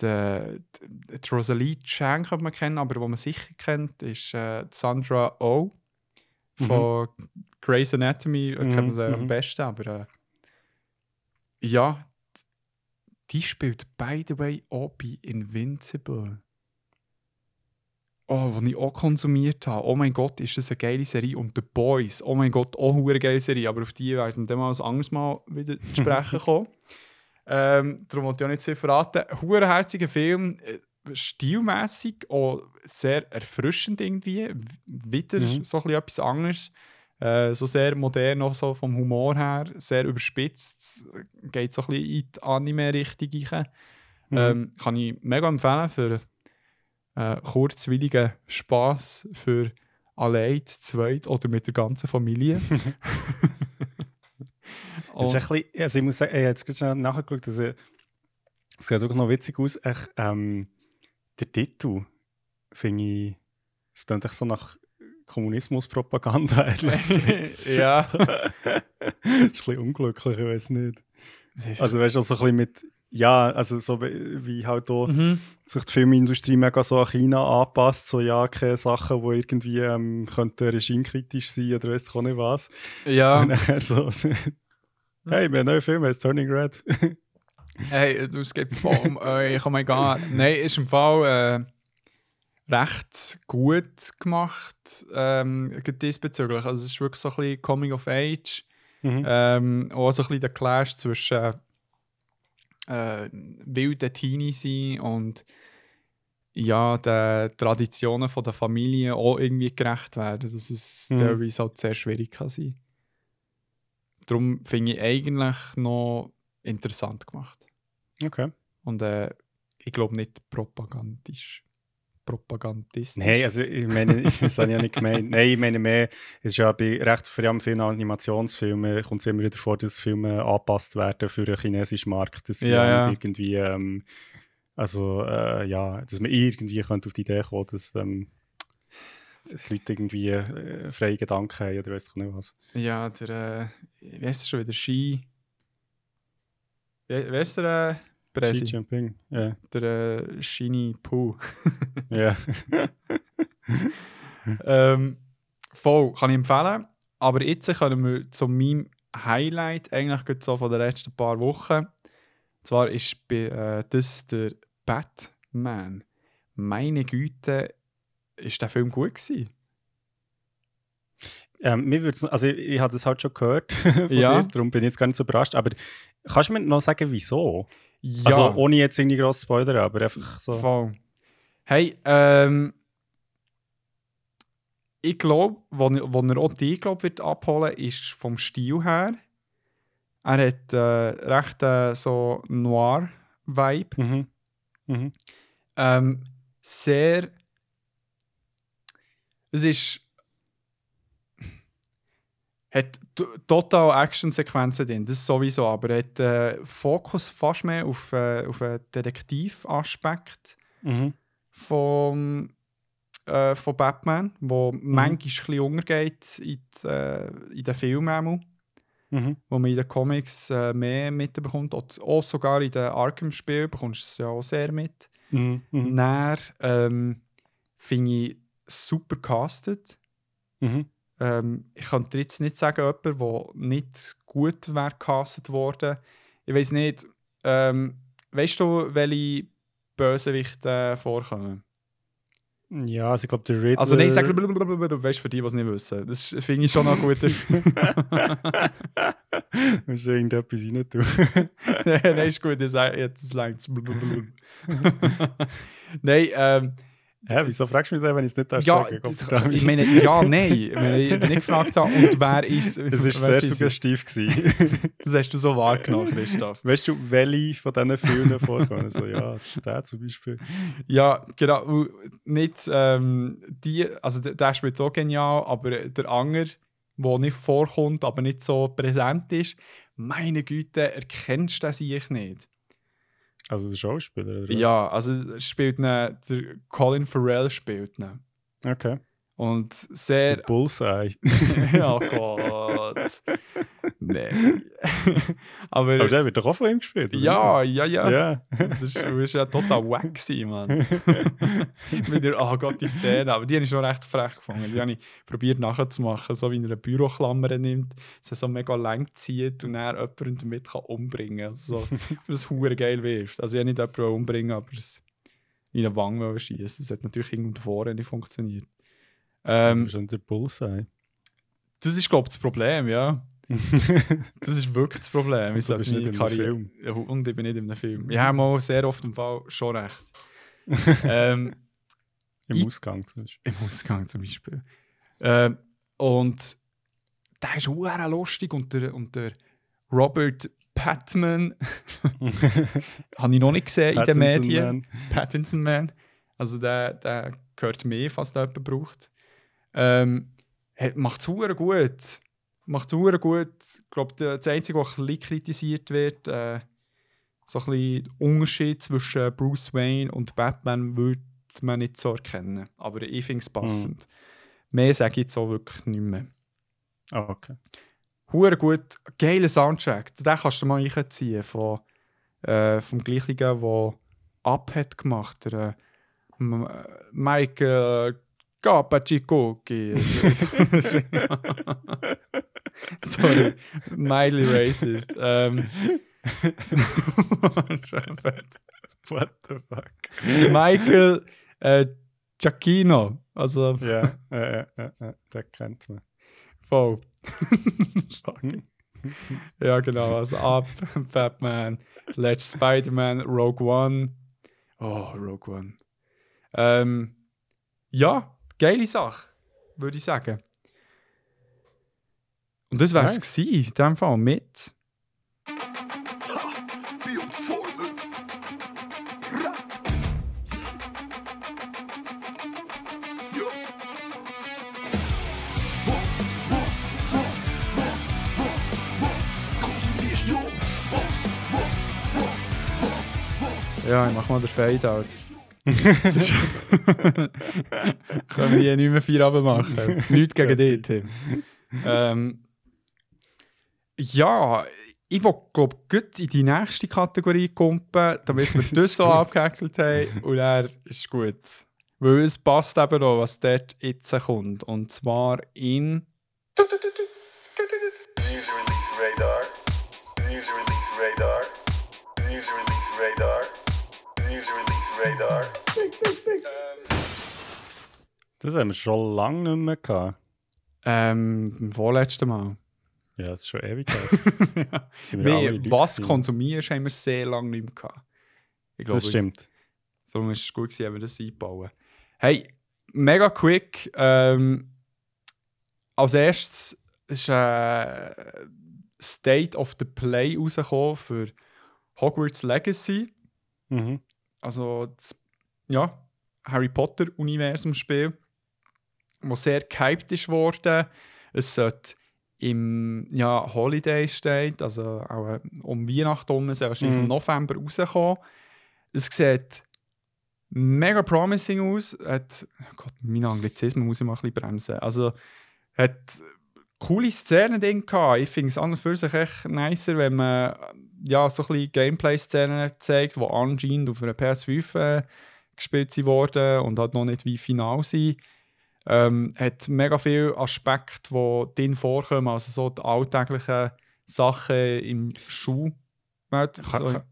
die, die, die Rosalie Chang, könnte man kennen, aber wo man sicher kennt, ist äh, Sandra Oh von mhm. Grey's Anatomy. Mhm. kennt man sie mhm. am besten, aber äh, ja, die spielt, by the way, auch bei Invincible. Oh, die ich auch konsumiert habe. Oh mein Gott, ist das eine geile Serie. Und The Boys, oh mein Gott, auch eine geile Serie. Aber auf die werden wir dann mal ein anderes Mal wieder zu sprechen kommen. Ähm, darum wollte ich auch nicht zu viel verraten. Ein herziger Film, äh, stilmässig auch sehr erfrischend irgendwie. Wieder mhm. so ein bisschen etwas anderes. Äh, so sehr modern, auch so vom Humor her, sehr überspitzt, geht so ein bisschen in die Anime-Richtung mhm. ähm, Kann ich mega empfehlen für äh, kurzwilligen Spass für allein, zweit oder mit der ganzen Familie. es ist ein bisschen, also ich muss sagen, ich habe jetzt gerade nachgeschaut, also, es sieht auch noch witzig aus. Ich, ähm, der Titel finde ich, es klingt so nach Kommunismuspropaganda, ehrlich Ja. das ist ein bisschen unglücklich, ich weiß nicht. Also weißt du, so ein bisschen mit, ja, also so wie halt auch mhm. sich die Filmindustrie mega so an China anpasst, so ja, keine Sachen, die irgendwie ähm, könnten regimekritisch sein oder weißt du nicht was. Ja. Und nachher so, hey, wir haben einen neuen Film, heißt Turning Red. hey, du, es geht voll euch, oh mein Gott. Nein, ist im Fall... Äh, recht gut gemacht ähm, diesbezüglich. Also es ist wirklich so ein bisschen Coming of Age. Mhm. Ähm, auch so ein bisschen der Clash zwischen äh, wilden Teenie sein und ja, den Traditionen von der Familie auch irgendwie gerecht werden. Das ist mhm. teilweise halt sehr schwierig kann sein. Darum finde ich eigentlich noch interessant gemacht. Okay. Und äh, ich glaube nicht propagandisch propagandistisch. Nein, also ich meine, das habe ich ja nicht gemeint. Nein, ich meine mehr, es ist ja bei recht vielen Animationsfilmen kommt es immer wieder vor, dass Filme angepasst werden für den chinesischen Markt. Dass ja, ja. irgendwie, ähm, also äh, ja, dass man irgendwie könnte auf die Idee kommen, dass ähm, die Leute irgendwie äh, freie Gedanken haben oder weiß ich nicht was. Ja, der, äh, wie heißt der schon wieder, Ski... Wie, wie heißt der... Äh Presi. Xi Jinping, ja. Der äh, Shini Poo. ja. ähm, voll, kann ich empfehlen. Aber jetzt können wir zu meinem Highlight eigentlich so von den letzten paar Wochen. Und zwar ist äh, das der Batman. Meine Güte, ist der Film gut gewesen? Ähm, mir also ich, ich habe das halt schon gehört von ja. dir, darum bin ich jetzt gar nicht so überrascht. Aber kannst du mir noch sagen, wieso? Ja. Also ohne jetzt irgendwie grosse Spoiler, aber einfach so. Voll. Hey, ähm, ich glaube, wo, wo er auch die glaub, wird abholen ist vom Stil her. Er hat äh, recht äh, so Noir-Vibe. Mhm. Mhm. Ähm, sehr. Es ist. hat total Actionsequenzen drin, das sowieso, aber hat äh, Fokus fast mehr auf, äh, auf einen Detektivaspekt Mhm. vom, äh, von Batman, wo Mhm. manchmal ein bisschen untergeht in, die, äh, in den Filmen, Mhm. wo man in den Comics äh, mehr mitbekommt. Oder auch sogar in den Arkham-Spielen bekommst du es ja auch sehr mit. Mhm. Mhm. Dann ähm, finde ich super castet. Mhm. Ähm, ich kann dir jetzt nicht sagen, jemand, der nicht gut wäre castet worden. Ich weiß nicht, ähm, weißt du, welche Bösewichte vorkommen? Ja, also ich glaube, der Riddler... Also nein, sag blablabla, du weißt für die, die es nicht wissen. Das finde ich schon noch gut. Musst du irgendetwas rein tun. nein, nein, ist gut, ich sage jetzt längt Nein, ähm, Hä, wieso fragst du mich das, wenn ich es nicht darf ja, sagen? ich meine, ja, nein. Meine, ich habe nicht gefragt, habe, und wer ist Es war wer sehr suggestiv. gewesen. Das hast du so wahrgenommen, Christoph. weißt du, welche von diesen Filmen vorkommen? So, ja, der zum Beispiel. Ja, genau. Nicht ähm, die, also der, der spielt so genial, aber der andere, der nicht vorkommt, aber nicht so präsent ist, meine Güte, erkennst du das ich nicht. Also der Schauspieler, oder was? Ja, also es spielt ne, der Colin Farrell spielt ne. Okay. Und Der sehr. Bullseye. oh Gott. Nee. aber. Aber der wird doch auch von ihm gespielt, ja, ja, ja. Ja. Das ist, das ist ja total wack gewesen, Mann. Mit der, oh Gott, die Szene. Aber die habe ich schon recht frech gefunden. Die habe ich probiert nachzumachen, so wie er eine Büroklammer nimmt, sie so mega lang zieht und dann jemanden damit kann umbringen kann. Also so, das hure geil wirft. Also ich habe nicht jemanden umbringen, aber es in eine Wange schießen. Das hat natürlich irgendwo vorne nicht funktioniert. Ähm, Ähm, schon der Bullseye. Das ist, glaube ich, das Problem, ja. Das ist wirklich das Problem. Ich bist nicht Karriere- Film. Ja, Und ich bin nicht in einem Film. Ich habe mal sehr oft im Fall schon recht. ähm, Im Ich- Ausgang zum Beispiel. Im Ausgang zum Beispiel. Ähm, und der ist auch lustig und der, und der Robert Patman habe ich noch nicht gesehen in den Medien. Pattinson Man. Also der, der gehört mehr, falls der jemand braucht. Ähm, macht es gut. Macht es gut. Ich glaube, das Einzige, was ein bisschen kritisiert wird, äh, so ein bisschen der Unterschied zwischen Bruce Wayne und Batman würde man nicht so erkennen. Aber ich finde es passend. Mehr sage ich jetzt auch wirklich nicht mehr. Ah, okay. Hure gut, geiler Soundtrack. Den kannst du mal reinziehen von, äh, vom gleichen, der Up hat gemacht. Der, äh, M- äh, Capacicocchi. Sorry, mildly racist. Ähm, What the fuck? Michael äh, Giacchino. Also Ja, äh, äh, äh, den kennt man. voll. Ja, genau. Also Up, Batman, Let's Spider-Man, Rogue One. Oh, Rogue One. Ähm, ja, geile Sache, würde ich sagen. Und das wäre es Nice. in dem Fall mit. Ja, ich mach mal den Fade-Out. Können wir hier nicht mehr vier Abend machen. Nichts gegen dich, Tim. Ähm, ja, ich will, glaube gut in die nächste Kategorie kumpen, damit wir Das das so abgehackelt haben. Und er ist gut. Weil es passt eben auch, was dort jetzt kommt. Und zwar in. News release radar. News release radar. News release radar. Das haben wir schon lange nicht mehr gehabt. Ähm, im vorletzten Mal. Ja, das ist schon ewig ja. Nee, was gewesen. konsumierst, haben wir sehr lange nicht mehr gehabt. Ich glaube, Das stimmt. Darum ist es gut, gewesen, wenn wir das einbauen. Hey, mega quick. Ähm, als erstes ist äh, State of the Play rausgekommen für Hogwarts Legacy. Mhm. Also, das, ja, Harry Potter-Universum-Spiel, das sehr gehypt ist worden. Es sollte im ja, Holiday steht, also auch äh, um Weihnachten herum, wahrscheinlich Mhm. im November rauskommen. Es sieht mega promising aus. Hat, oh Gott, mein Anglizismus muss ich mal ein bisschen bremsen. Also, hat coole Szenen drin gehabt. Ich finde es an und für sich echt nicer, wenn man ja, so ein bisschen Gameplay-Szenen zeigt, die anscheinend auf einer PS5 äh, gespielt sind worden und halt noch nicht wie final sind. Ähm, hat mega viele Aspekte, die drin vorkommen, also so die alltäglichen Sachen im Schuh. Kann- so, kann-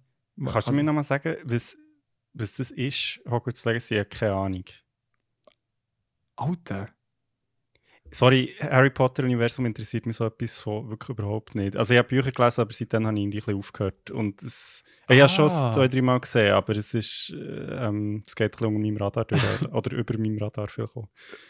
Kannst du mir nochmal sagen, was, was das ist? Hogwarts Legacy, ich habe keine Ahnung. Alter. Sorry, Harry Potter-Universum interessiert mich so etwas von wirklich überhaupt nicht. Also ich habe Bücher gelesen, aber seitdem habe ich irgendwie ein bisschen aufgehört. Und es, ich habe es schon Ah. zwei, drei Mal gesehen, aber es ist, äh, ähm, es geht ein bisschen unter meinem Radar durch, oder über meinem Radar viel gekommen.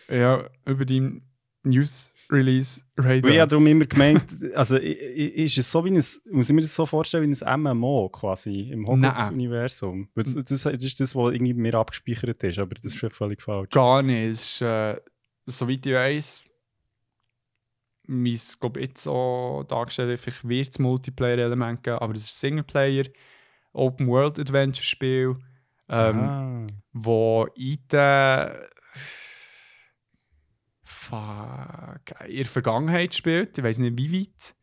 Ja, über die News-Release Weil ich habe darum immer gemeint, also ist es so wie ein, muss ich mir das so vorstellen, wie ein MMO quasi im Hogwarts-Universum? Das, das, das ist das, was irgendwie mir abgespeichert ist, aber das ist vielleicht völlig falsch. Gar nicht. Es ist, äh, soweit ich weiß, mein, glaube jetzt so dargestellt, vielleicht wird es Multiplayer-Element geben, aber es ist ein Singleplayer, Open-World-Adventure-Spiel, ähm, ah. wo in der, fuck, in der Vergangenheit spielt. Ich weiß nicht wie weit.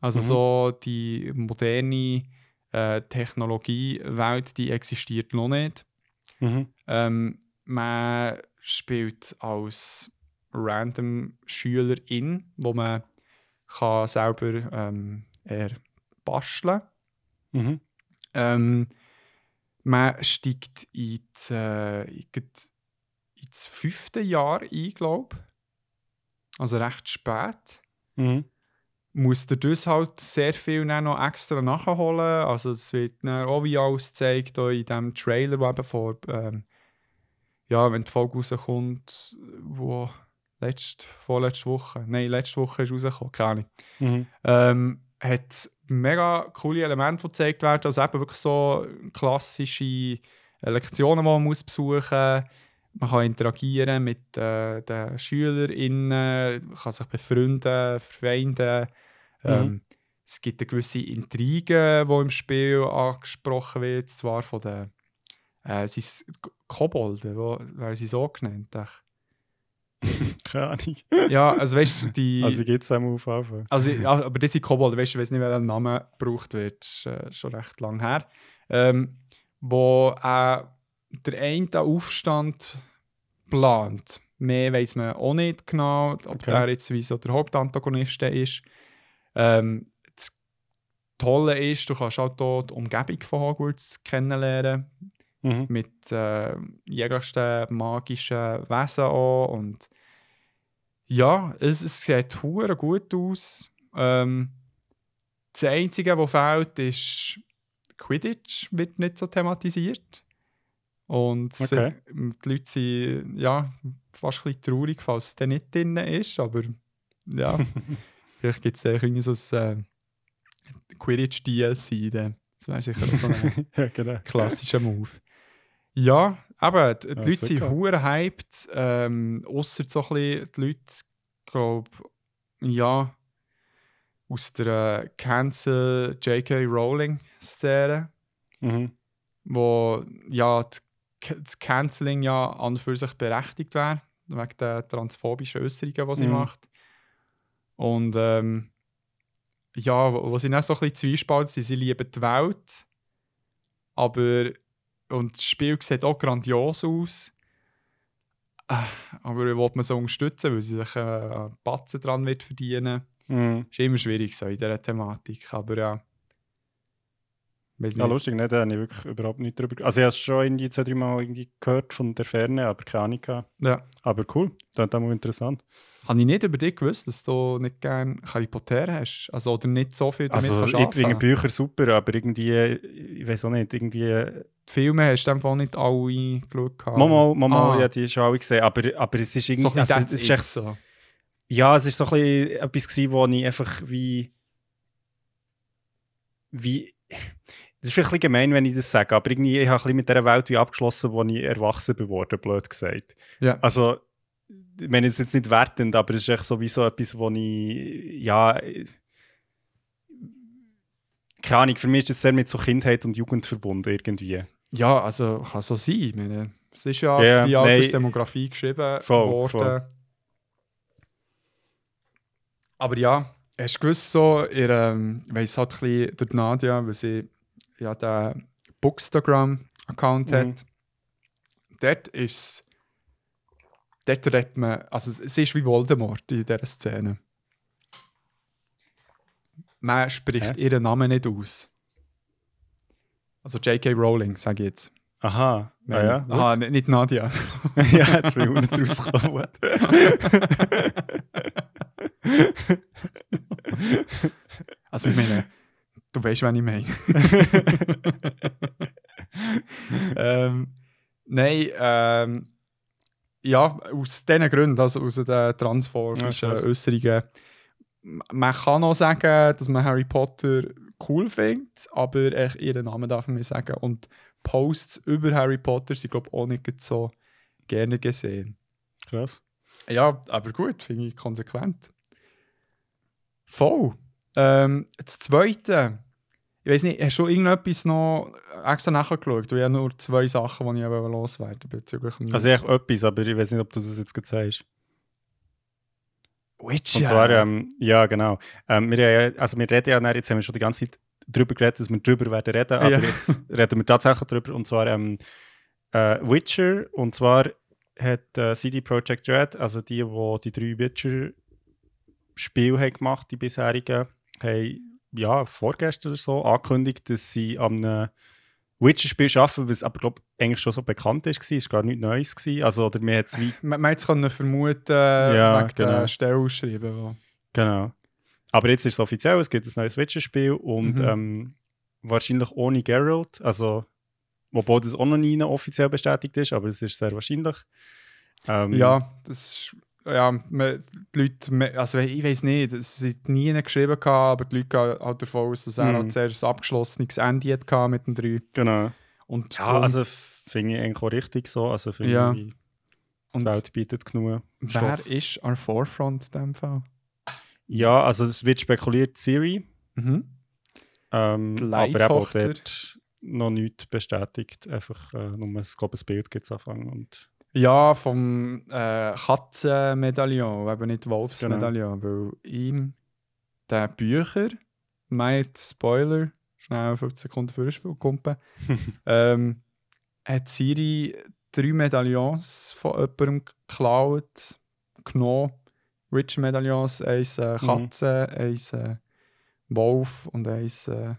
Also Mhm. so die moderne äh, Technologiewelt, die existiert noch nicht. Mhm. Ähm, man spielt als random Schülerin, wo man kann selber ähm, eher basteln Mhm. ähm, Man steigt in die, äh, ins fünfte Jahr ein, glaube ich. Also recht spät. Mhm. Muss der das halt sehr viel noch extra nachholen. Also es wird dann auch wie alles gezeigt in diesem Trailer, der eben vor, ähm, ja, wenn die Folge rauskommt, wo letzte, vorletzte Woche, nein, letzte Woche ist rausgekommen, keine Ahnung. Mhm. Ähm, hat mega coole Elemente, die gezeigt werden. Also eben wirklich so klassische Lektionen, die man muss besuchen muss. Man kann interagieren mit äh, den SchülerInnen, man kann sich befreunden, verfeinden. Ähm, Es gibt eine gewisse Intrige, die im Spiel angesprochen wird, zwar von den äh, sind es Kobolde, wo, werden sie so genannt? Ach. Keine Ahnung. Ja, also weißt du, die... Also geht es einmal auf Anfang. Also, ja, aber das sind Kobolde, weißt du, ich weiß nicht, welcher Name gebraucht wird, ist äh, schon recht lang her. Ähm, wo äh, der eine den Aufstand plant. Mehr weiß man auch nicht genau, ob Okay. der jetzt wie so der Hauptantagonist ist. Ähm, das Tolle ist, du kannst auch hier die Umgebung von Hogwarts kennenlernen Mhm. mit äh, jeglichsten magischen Wesen auch und ja, es, es sieht hure gut aus. Ähm, das Einzige, was fehlt, ist Quidditch wird nicht so thematisiert. Und Okay. äh, die Leute sind ja, fast ein bisschen traurig, falls es nicht drin ist, aber ja, vielleicht gibt es da irgendwie so ein äh, Quidditch-DLC. Das wäre sicher so ein ja, genau. klassischer Move. Ja, aber die, die Ja, Leute sind hure hyped. Ähm, Ausser so ein bisschen die Leute, glaube ja, aus der äh, Cancel J.K. Rowling-Szene, Mhm. wo ja das Canceling ja an und für sich berechtigt wäre, wegen der transphobischen Äußerungen, die sie Mhm. macht. Und ähm, ja, wo, wo sie dann so ein bisschen zwiespalten sind, sie lieben die Welt, aber und das Spiel sieht auch grandios aus. Äh, aber wie will man so unterstützen, weil sie sich äh, einen Batzen dran wird verdienen. Mhm. Ist immer schwierig so in dieser Thematik, aber ja. Ja, nicht. lustig, ne? da habe ich wirklich überhaupt nicht drüber Also ich habe es schon irgendwie zwei, drei Mal irgendwie gehört von der Ferne, aber keine Ahnung. Ja. Aber cool, das ist mal interessant. Habe ich nicht über dich gewusst, dass du nicht gerne Harry Potter hast? Also, oder nicht so viel damit Also kannst ich finde? Bücher super, aber irgendwie, ich weiß auch nicht, irgendwie... Die Filme hast du einfach nicht alle geschaut. Mama, Mama, Ah. ja, die schon alle gesehen, aber, aber es ist so irgendwie... bisschen also, es ist echt, so. ja, es ist so ein bisschen etwas gewesen, wo ich einfach wie... Wie... ist vielleicht ein gemein, wenn ich das sage, aber irgendwie, ich habe ein bisschen mit dieser Welt wie abgeschlossen, wo ich erwachsen geworden blöd gesagt. Ja. Also, ich meine, es ist jetzt nicht wertend, aber es ist echt sowieso etwas, wo ich, ja, keine Ahnung, für mich ist das sehr mit so Kindheit und Jugend verbunden irgendwie. Ja, also kann so sein. Ich meine, es ist ja Ja, für die. Altersdemografie geschrieben Voll, worden. voll. Aber ja, hast du gewusst, so, ihr, ähm, weiss halt ein bisschen durch Nadia, weil sie ja den Bookstagram-Account Mhm. hat. Dort ist es- Dort redet man, also es ist wie Voldemort in dieser Szene. Man spricht Hä? ihren Namen nicht aus. Also J.K. Rowling, sage ich jetzt. Aha, ah, ja. Aha, n- nicht Nadia. ja, jetzt bin ich auch nicht rausgekommen. Also ich meine, du weißt, was ich meine. ähm, nein, ähm, ja, aus diesen Gründen, also aus den transphobischen Ja. Äußerungen. Man kann auch sagen, dass man Harry Potter cool findet, aber echt ihren Namen darf man nicht sagen. Und Posts über Harry Potter sind, glaube ich, auch nicht so gerne gesehen. Krass. Ja, aber gut, finde ich konsequent. Voll. Ähm, das Zweite, ich weiß nicht, hast du irgendetwas noch extra nachgeschaut? Ich habe nur zwei Sachen, die ich loswerden bezüglich Also echt etwas, aber ich weiß nicht, ob du das jetzt gerade sagst. Witcher. Und zwar, ähm, ja genau. Ähm, wir, also wir reden ja, nachher, jetzt haben wir schon die ganze Zeit darüber geredet, dass wir darüber werden reden, aber Ja. jetzt reden wir tatsächlich darüber. Und zwar ähm, äh, Witcher, und zwar hat äh, CD Projekt Red, also die, die die drei Witcher-Spiele gemacht, die bisherigen, haben ja, vorgestern oder so angekündigt, dass sie am einem Witcher-Spiel arbeiten, was aber glaube eigentlich schon so bekannt ist, war, es war gar nichts Neues. Gewesen. Also, oder mir hat es wie Man, man können vermuten Ja, wegen der genau. Stellenausschreiben. wo- Genau. Aber jetzt ist es offiziell, es gibt ein neues Witcher-Spiel und Mhm. ähm, wahrscheinlich ohne Geralt. Also, obwohl das auch noch nie offiziell bestätigt ist, aber es ist sehr wahrscheinlich. Ähm, Ja, das ist, ja, man, die Leute, also ich weiß nicht, es hat nie geschrieben, gehabt, aber die Leute gehen halt davon aus, dass er Mhm. halt zuerst ein abgeschlossenes Ende hatte mit den drei. Genau. Und Ja, darum- also finde ich eigentlich auch richtig so. Also, finde Ja. ich, die Welt bietet genug. wer Stoff. ist our Forefront in dem Fall? Ja, also es wird spekuliert, Siri. Mhm. Ähm, aber eben auch dort noch nichts bestätigt. Einfach äh, nur, ich glaube, ein Bild gibt es anfangen. Und Ja, vom äh, Katzenmedaillon, eben nicht Wolfsmedaillon, weil ihm der Bücher, meint Spoiler, schnell 15 Sekunden vorspielen, ähm, hat Siri drei Medaillons von jemandem geklaut, genommen. Witch-Medaillons, eins äh, Mhm. Katze, eins äh, Wolf und eins äh,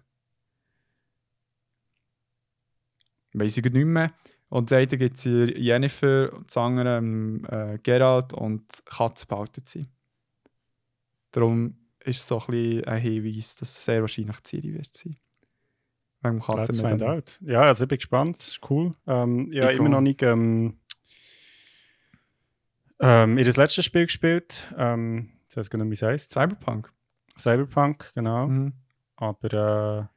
weiss ich nicht mehr. Und das eine gibt es Jennifer, und das andere ähm, äh, Gerald und Katze behalten sie. Darum ist es so ein, bisschen ein Hinweis, dass es sehr wahrscheinlich Siri wird sein. Wegen dem Let's find out. Ja, also ich bin gespannt. Ist cool. Ähm, ich habe Ich immer noch nicht ähm, ähm, ihr letztes Spiel gespielt. Ähm, ich gar nicht, wie es heisst. Cyberpunk. Cyberpunk, genau. Mhm. Aber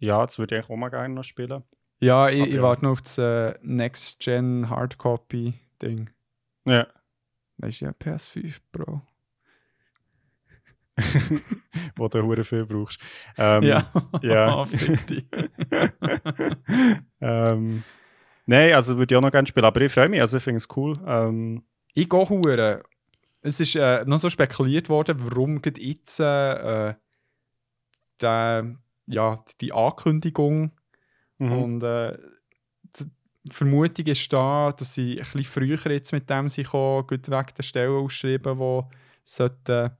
äh, ja, das würde ich auch mal gerne noch spielen. Ja, ich, ich ja. warte noch auf das äh, Next-Gen Hardcopy-Ding. Ja. Das ist ja PS5 Pro. wo du hure viel brauchst. Ähm, ja, ja. dich. ähm, Nein, also würde ich auch noch gerne spielen, aber ich freue mich, also ich finde es cool. Ähm, Ich gehe hure. Es ist äh, noch so spekuliert worden, warum jetzt äh, der, ja, die Ankündigung mhm. und äh, die Vermutung ist da, dass sie ein bisschen früher jetzt mit dem sich auch gut weg der Stellen ausschreiben, die sollten,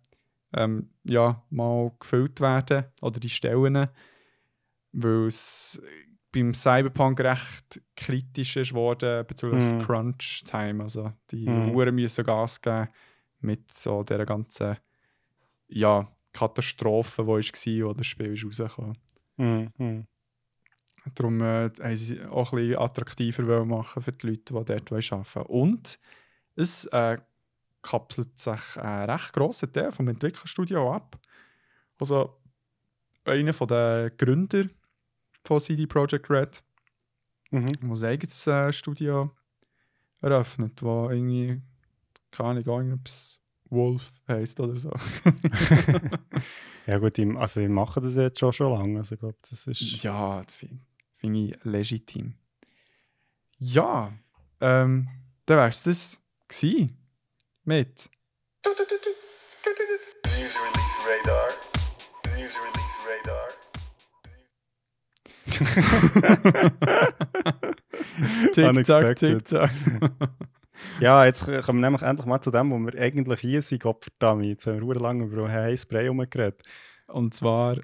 ähm, ja, mal gefüllt werden oder die Stellen, weil es beim Cyberpunk recht kritisch ist worden bezüglich Mhm. Crunch Time, also die Mhm. Uhren müssen Gas geben mit so der ganzen ja, Katastrophe, die war, wo das Spiel ist rausgekommen. Mhm. Darum äh, haben sie auch ein bisschen attraktiver machen für die Leute, die dort arbeiten wollen. Und es äh, kapselt sich ein recht grosser Teil vom Entwicklerstudio ab. Also einer der Gründer von CD Projekt Red, Mhm. wo ein eigenes äh, Studio eröffnet, wo irgendwie, keine Ahnung, irgendetwas Wolf heisst oder so. Ja gut, ich, also ich mache das jetzt schon schon lange. Also ich glaube, das ist... ja, finde find ich legitim. Ja, ähm, dann wär's das gewesen. Mit. News release radar. News release radar. Unexpected. Tick-Tack. Ja, jetzt kommen wir nämlich endlich mal zu dem, wo wir eigentlich hier sind, Gottverdammt. Jetzt haben wir lange über Spray herumgeredet. Und zwar.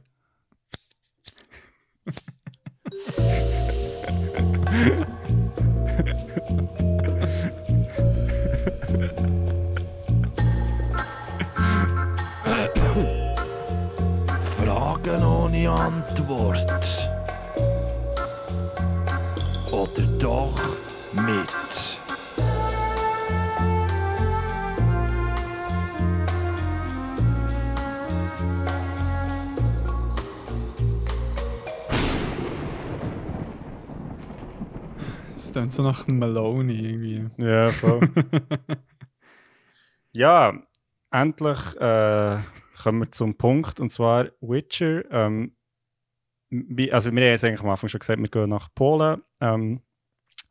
Fragen ohne Antwort. Oder doch mit. Klingt so nach Maloney irgendwie. Ja, voll. ja, endlich äh, kommen wir zum Punkt, und zwar Witcher. Ähm, wie, also wir haben es eigentlich am Anfang schon gesagt, wir gehen nach Polen ähm,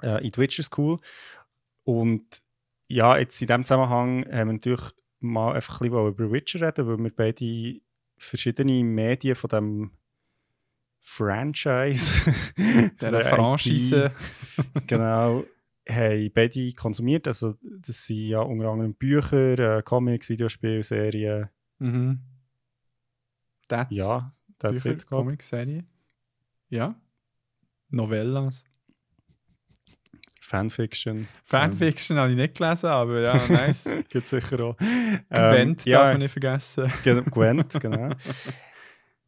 äh, in die Witcher School. Und ja, jetzt in diesem Zusammenhang haben wir natürlich mal einfach ein bisschen über Witcher reden, weil wir beide verschiedene Medien von dem Franchise, Der Franchise. genau, haben beide konsumiert. Also, das sind ja unter anderem Bücher, äh, Comics, Videospiele, Serien. Mhm. That's Ja, that's Bücher, it, ich. Comic-Serie. Ja. Novellas. Fanfiction. Fanfiction habe ich nicht gelesen, aber ja, nice. Gibt sicher auch. Gwent Ähm, darf man nicht vergessen. Gwent, genau.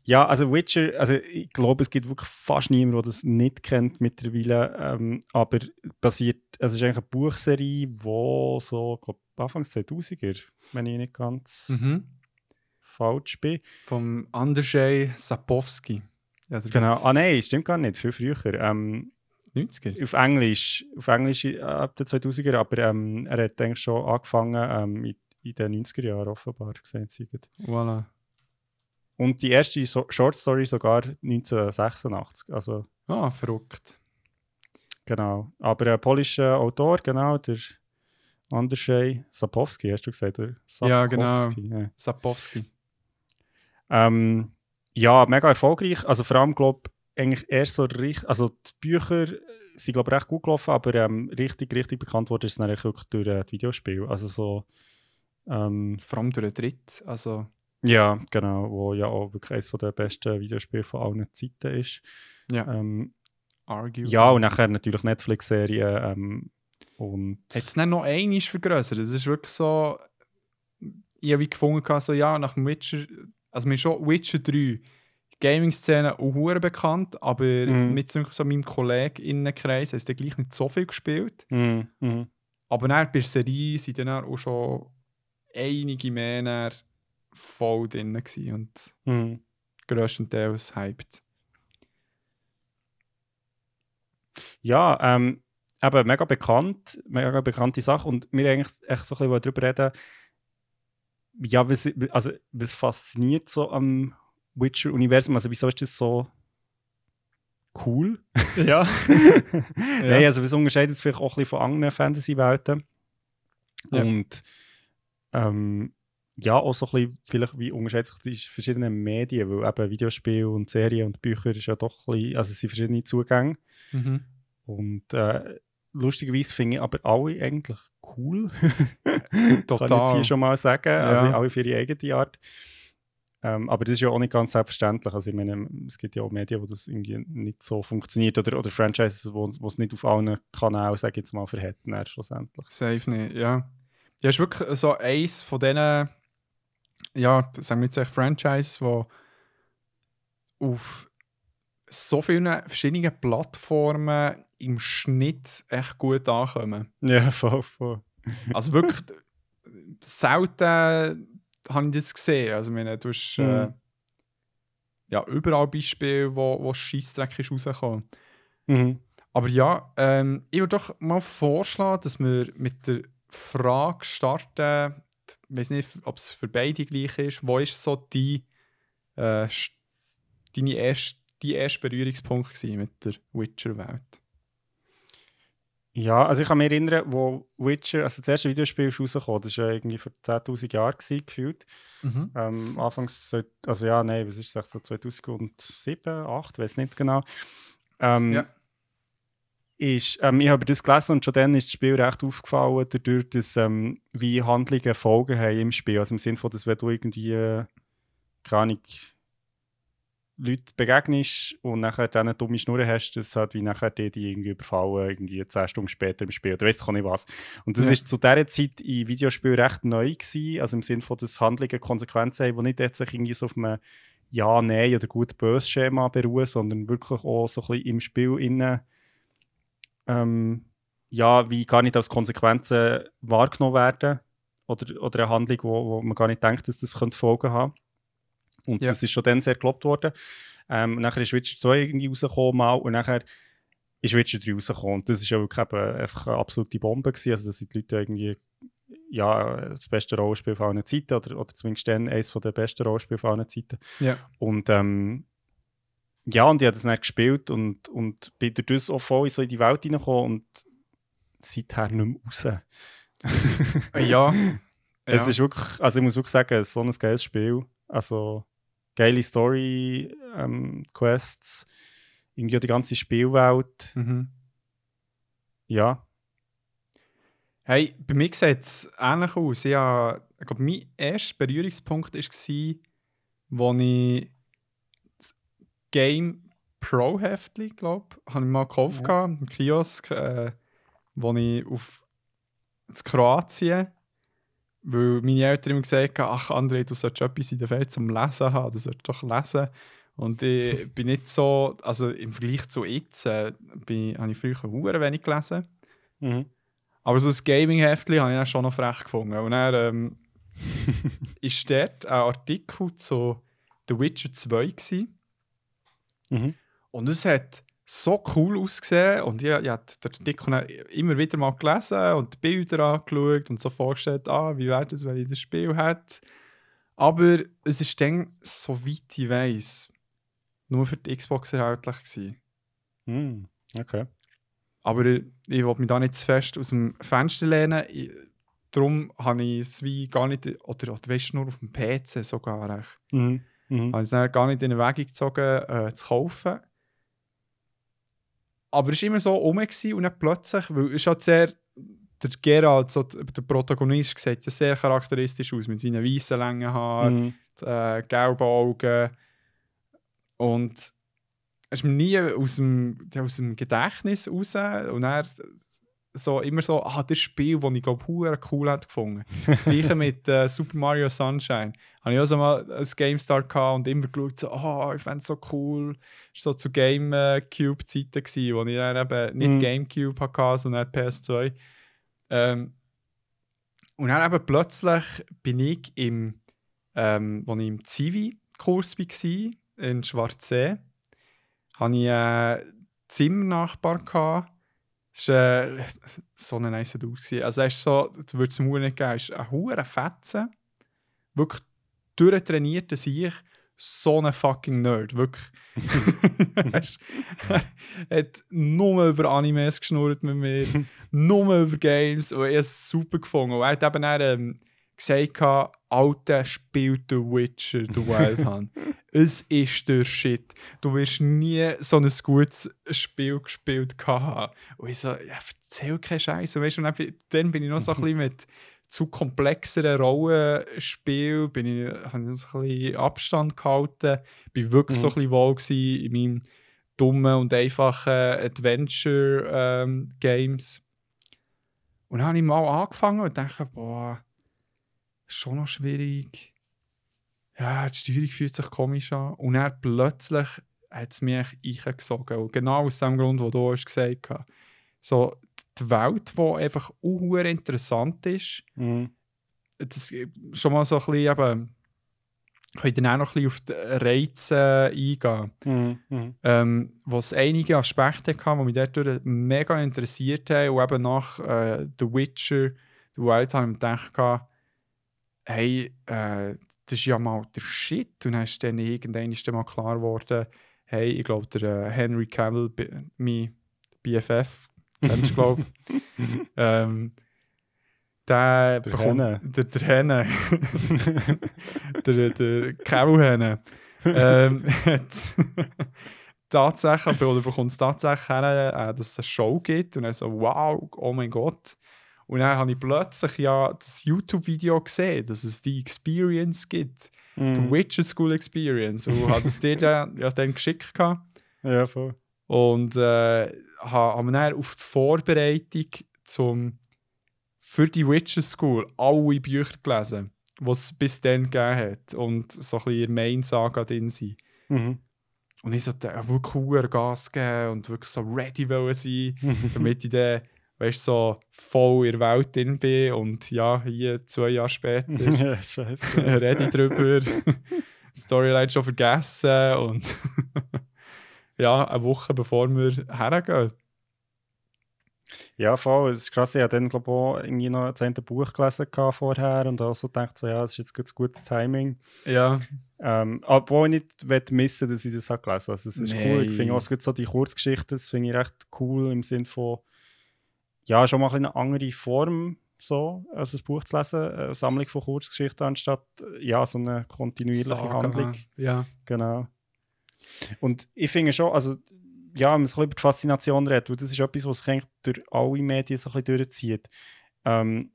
Ja, also Witcher, also ich glaube, es gibt wirklich fast niemanden, der das nicht kennt mittlerweile. Ähm, aber basiert, also es ist eigentlich eine Buchserie, die so, glaube Anfangs 2000er, wenn ich nicht ganz Mhm. falsch bin. Vom Andrzej Sapowski. Ja, Genau. Ah nein, stimmt gar nicht, viel früher. Ähm, 90er. auf Englisch, auf Englisch ab den 2000er, aber ähm, er hat eigentlich schon angefangen ähm, in, in den 90er Jahren offenbar gesehen. sie. Voilà. Und die erste so Short Story sogar 1986, also Ah, verrückt. genau. Aber ein polischer Autor, genau, der Andrzej Sapowski, hast du gesagt, oder? Ja, genau. Sapkowski, Ja. Sapowski. Ähm, ja, mega erfolgreich. Also vor allem, glaube ich, eigentlich erst so richtig, also die Bücher sind, glaube ich, recht gut gelaufen, aber ähm, richtig, richtig bekannt wurde es dann wirklich durch äh, die Videospiele. Also so, ähm, Vor allem durch den Dritt. Also, ja, genau, wo ja auch wirklich eines der besten Videospiele von allen Zeiten ist. ja, Ähm, ja, und nachher natürlich Netflix-Serien ähm, und es dann noch einmal vergrößert? Es ist wirklich so. Ich habe gefunden, so, ja, nach dem Witcher. Also, mir ist schon Witcher 3 Gaming-Szene auch bekannt, aber Mhm. mit so meinem Kolleginnenkreis hat es dann gleich nicht so viel gespielt. Mhm, mhm. Aber dann bei der Serie sind dann auch schon einige mehr voll drin gewesen und Mhm. grösstenteils hyped. Ja, ähm, eben mega bekannt, mega bekannte Sache und wir eigentlich echt so ein bisschen darüber reden, ja, was, also, was fasziniert so am Witcher-Universum, also wieso ist das so cool? Ja. Nein, also was unterscheidet es vielleicht auch ein bisschen von anderen Fantasy-Welten Ja. und ähm, ja, auch so ein bisschen, vielleicht wie unterscheidet sich die verschiedenen Medien, weil eben Videospiele und Serien und Bücher ist ja doch ein bisschen, also es sind verschiedene Zugänge mhm. und äh, lustigerweise finde ich aber alle eigentlich cool. Kann ich Total. jetzt hier schon mal sagen. Also Ja. alle für ihre eigene Art. Ähm, aber das ist ja auch nicht ganz selbstverständlich. Also ich meine, es gibt ja auch Medien, wo das irgendwie nicht so funktioniert oder, oder Franchises, wo, es nicht auf allen Kanälen, sage ich jetzt mal, dann schlussendlich. Safe nicht, ja. Ja, ist wirklich so eins von diesen, ja, sagen wir jetzt echt Franchise, wo auf so vielen verschiedenen Plattformen im Schnitt echt gut ankommen. Ja, voll, voll. Also wirklich selten habe ich das gesehen. Also, ich meine, du hast, äh, Mhm. ja, überall Beispiele, wo, wo Scheissdreck ist rausgekommen. Mhm. Aber ja, ähm, ich würde doch mal vorschlagen, dass wir mit der Frage starten, ich weiß nicht, ob es für beide gleich ist, wo ist so die, äh, deine erste, die erste Berührungspunkt mit der Witcher-Welt? Ja, also ich kann mich erinnern, wo Witcher, also das erste Videospiel ist rausgekommen, das war ja irgendwie vor 10'000 Jahren gewesen, gefühlt. Ähm, anfangs, so- also ja, nein, was ist das, so 2007, 2008, weiß nicht genau. Ähm, Ja. Ist, ähm, ich habe das gelesen und schon dann ist das Spiel recht aufgefallen, dadurch, dass ähm, wie Handlungen Folgen haben im Spiel. Also im Sinne von, dass wenn du irgendwie, äh, keine Ahnung, Leute begegnest und nachher dann eine dumme Schnur hast, dass halt wie nachher die, die irgendwie überfallen, irgendwie 10 Stunden später im Spiel oder weiss ich nicht was. Und das Ja. ist zu dieser Zeit in Videospielen recht neu gewesen, also im Sinne von, dass Handlungen Konsequenzen haben, die nicht jetzt sich irgendwie so auf einem Ja, Nein oder gut-böse Schema beruhen, sondern wirklich auch so ein bisschen im Spiel innen ähm, ja, wie gar nicht als Konsequenzen wahrgenommen werden oder, oder eine Handlung, wo, wo man gar nicht denkt, dass das könnte Folgen haben Und Ja. das ist schon dann sehr gelobt worden. Ähm, nachher ist Witcher 2 irgendwie rausgekommen mal, und nachher ist Witcher 3 rausgekommen. Und das ist ja wirklich eben einfach eine absolute Bombe gewesen. Also das sind die Leute irgendwie ja, das beste Rollenspiel von allen Zeiten oder, oder zumindest dann eines der besten Rollenspiele von allen Zeiten. Ja. Und ähm, ja, und ich habe das dann gespielt und, und bin durch das auch voll in so in die Welt reingekommen und seither nicht mehr raus. Äh, ja. Es ja. ist wirklich, also ich muss wirklich sagen, es ist so ein geiles Spiel. Also geile Story, ähm, Quests, irgendwie die ganze Spielwelt. Mhm. Ja. Hey, bei mir sieht es ähnlich aus. Ich, habe, ich glaube, mein erster Berührungspunkt war, als ich Game Pro Heftli, glaube ich, habe ich mal gekauft Ja. ja. im Kiosk, äh, wo ich auf in Kroatien, weil meine Eltern immer gesagt haben, ach André, du solltest etwas in der Welt zum Lesen haben, du solltest doch lesen. Und ich bin nicht so, also im Vergleich zu jetzt, äh, bin, habe ich früher hure wenig gelesen. Mhm. Aber so ein Gaming-Heftchen habe ich dann schon noch frech gefunden. Und dann ähm, ist dort ein Artikel zu The Witcher 2 gewesen. Mhm. Und es hat so cool ausgesehen. Und ich, ich habe den Artikel immer wieder mal gelesen und die Bilder angeschaut und so vorgestellt, ah, wie wäre das, wenn ich das Spiel hätte. Aber es ist dann, soweit ich weiß, nur für die Xbox erhältlich gewesen. Mhm. Okay. Aber ich, ich will mich da nicht zu fest aus dem Fenster lehnen. Ich, darum habe ich es wie gar nicht, oder, oder weißt nur auf dem PC sogar, Mhm. Mhm. habe ich es gar nicht in Erwägung gezogen, äh, zu kaufen. Aber es war immer so rum und dann plötzlich, weil es hat sehr, der Geralt, so der Protagonist, sieht ja sehr charakteristisch aus mit seinen weißen langen Haaren Mhm. äh, gelben Augen. Und es ist mir nie aus dem, aus dem Gedächtnis raus. Und er so immer so, ah, das Spiel, das ich glaube cool hätte gefunden. Das gleiche mit äh, Super Mario Sunshine. Habe ich auch so mal ein GameStar gehabt und immer geschaut, so, ah, ich fände es so cool. Das war so zu GameCube-Zeiten, gewesen, wo ich dann eben nicht Mhm. GameCube hatte, sondern PS2. Ähm, und dann eben plötzlich bin ich im ähm, als ich im Zivi-Kurs war, in Schwarzsee, hatte ich einen Zimmernachbar. gehabt. Das war äh, so ein nice Dude. gewesen. Also er ist so, du würdest es mir nicht geben, er ist ein hoher Fetzen, wirklich durchtrainierter Sieg, so ein fucking Nerd, wirklich. Er hat nur über Animes geschnurrt mit mir, nur über Games und habe es super gefunden. Und er hat eben dann, ähm, gesagt, Alter, spielt The Witcher, The Wild Hunt. es ist der Shit. Du wirst nie so ein gutes Spiel gespielt haben. Und ich so, ja, erzähl keinen Scheiß. Und weißt, und dann, bin- ich noch so ein bisschen mit zu komplexeren Rollenspielen, bin ich, habe ich so ein bisschen Abstand gehalten, bin wirklich so ein bisschen wohl in meinem dummen und einfachen Adventure-Games. und dann habe ich mal angefangen und dachte, boah, schon noch schwierig. Ja, die Steuerung fühlt sich komisch an. Und dann plötzlich hat es mich eingesogen. Und genau aus dem Grund, den du hast gesagt hast. So, die Welt, die einfach auch interessant ist, Mhm. das schon mal so ein bisschen eben können dann auch noch ein bisschen auf die Reize eingehen. Mhm. Mhm. Ähm, wo es einige Aspekte hatte, die mich dort mega interessiert haben. Und eben nach äh, The Witcher, The Wild, habe ich gedacht, hey, äh, das ist ja mal der Shit. Und dann ist dann irgendwann ist dann mal klar geworden, hey, ich glaube, der äh, Henry Cavill, mein BFF, kennst du, glaube ähm, der Der bekommt- Henne. Der, der Henne. der, der Cavill-Henne. ähm, tatsächlich, oder bekommt es tatsächlich her, äh, dass es eine Show gibt. Und dann so, wow, oh mein Gott. Und dann habe ich plötzlich ja das YouTube-Video gesehen, dass es die Experience gibt. Die Mhm. Witcher School Experience. Und hat es dir dann, ja, dann geschickt. Gehabt. Ja, voll. Und äh, ha- haben dann auf die Vorbereitung zum, für die Witcher School alle Bücher gelesen, die es bis dann gegeben hat. Und so ein bisschen der Main-Saga drin sind. Mhm. Und ich sollte wirklich Gas geben und wirklich so ready sein, damit ich dann, weißt so voll in der Welt drin bin. Und ja, hier zwei Jahre später ja, scheiße. rede ich drüber. Storyline schon vergessen und ja, eine Woche bevor wir hergehen. Ja, voll. Es ist krass. Ich habe dann, glaube ich, auch irgendwie noch eine Buch gelesen vorher und auch so gedacht, so, ja, das ist jetzt gut- gutes Timing. Ja, Ähm, obwohl ich nicht missen dass ich das habe gelesen Also, es ist cool. Ich finde auch so die Kurzgeschichten, das finde ich recht cool im Sinne von, ja, schon mal eine andere Form, so, als ein Buch zu lesen. Eine Sammlung von Kurzgeschichten anstatt, äh, ja, so eine kontinuierliche Saga, Handlung. Ja, Genau. Und ich finde schon, also, ja, wenn man so ein bisschen über die Faszination redet, weil das ist etwas, was sich eigentlich durch alle Medien so ein bisschen durchzieht. Ähm,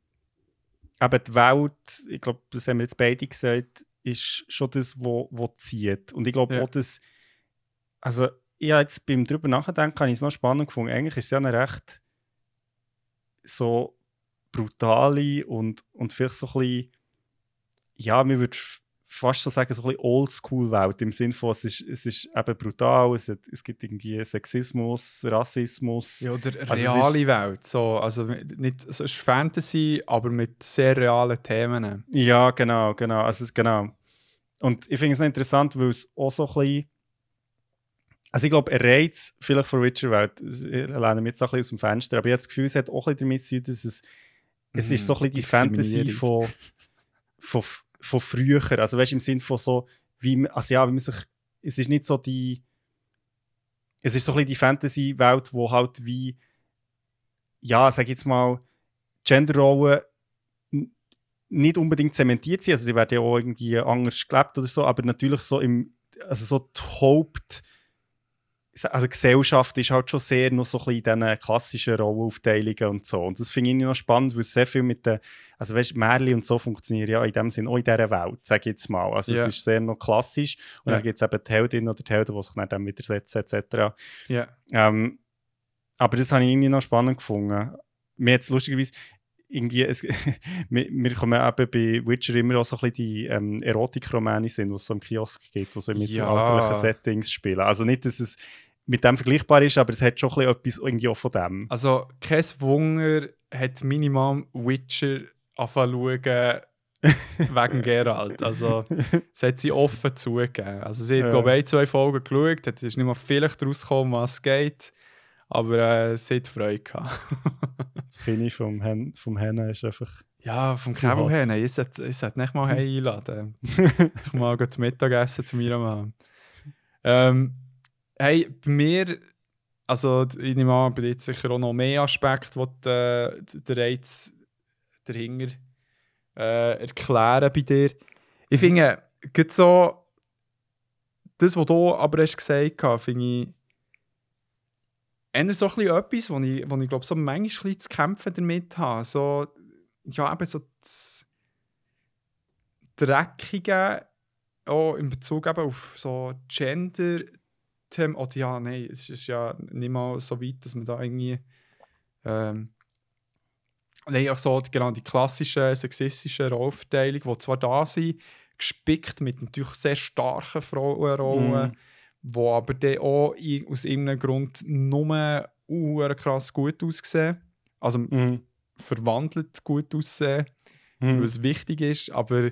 eben die Welt, ich glaube, das haben wir jetzt beide gesagt, ist schon das, wo zieht. Und ich glaube Ja. auch, dass, also, ich habe jetzt beim drüber nachdenken, habe ich es noch spannend gefunden. Eigentlich ist es ja eine recht so brutale und, und vielleicht so ein bisschen, ja, man würde fast so sagen, so ein bisschen Oldschool-Welt im Sinne von, es ist, es ist eben brutal, es, hat, es gibt irgendwie Sexismus, Rassismus. ja oder Also reale Welt. So, also nicht, es ist Fantasy, aber mit sehr realen Themen. Ja, genau, genau. Also, genau. Und ich finde es interessant, weil es auch so ein bisschen. Also, ich glaube, ein Reiz vielleicht von Witcher-Welt, ich lehne mich jetzt auch ein bisschen aus dem Fenster, aber ich habe das Gefühl, es hat auch ein bisschen damit zu tun, dass es, es ist so ein bisschen die Fantasy Diskriminierung. von, von, von früher. Also, weißt du, im Sinne von so, wie, also ja, wie man sich. Es ist nicht so die. Es ist so ein bisschen die Fantasy-Welt, wo halt wie. Ja, sag ich jetzt mal, Genderrollen nicht unbedingt zementiert sind. Also, sie werden ja auch irgendwie anders gelebt oder so, aber natürlich so im. Also, so die Haupt also Gesellschaft ist halt schon sehr noch so ein bisschen in diesen klassischen Rollenaufteilungen und so. Und das finde ich noch spannend, weil es sehr viel mit den, also weißt, Märchen und so funktionieren ja in dem Sinn auch in dieser Welt, sage ich jetzt mal. Also Ja. es ist sehr noch klassisch und Ja. dann gibt es eben die Heldin oder die Helden, die sich dann widersetzen etc. Ja. Ähm, aber das habe ich irgendwie noch spannend gefunden. Mir jetzt lustigerweise irgendwie, es, wir, wir kommen eben bei Witcher immer auch so ein bisschen die ähm, Erotikromane sind, die es so im Kiosk gibt, die so in Ja. mittelalterlichen Settings spielen. Also nicht, dass es mit dem vergleichbar ist, aber es hat schon ein bisschen etwas irgendwie auch von dem. Also, kein Wunder hat meine Mom Witcher schauen wegen Geralt. Also, das hat sie offen zugegeben. Also, sie hat, Ja. glaube ich, ein, zwei Folgen geschaut, es ist nicht mal vielleicht rausgekommen, was es geht, aber äh, sie hat Freude gehabt. Das Kind vom, Hen vom Hennen ist einfach... ja, vom nein, ich sollte ich sollte nicht mal einladen. ich gleich zum Mittagessen zu meiner Mom. Ähm, hey, bei mir, also ich nehme an, bei dir jetzt sicher auch noch mehr Aspekte, die äh, der Reiz dahinter äh, erklären bei dir. Ich finde, gerade so, das, was du aber hast gesagt hast, finde ich eher so ein etwas, wo ich, wo ich glaube, so manchmal zu kämpfen damit habe. So, ja, eben so das Dreckige, auch in Bezug eben auf so Gender Themen. Oder ja, nein, es ist ja nicht mal so weit, dass man da irgendwie. Ähm, nein, auch so genau die klassischen sexistischen Rollverteilung, die zwar da sind, gespickt mit natürlich sehr starken Frauenrollen, Mhm. Wo aber dann auch aus irgendeinem Grund nur uh, krass gut aussehen. Also Mhm. verwandelt gut aussehen, Mhm. es wichtig ist, aber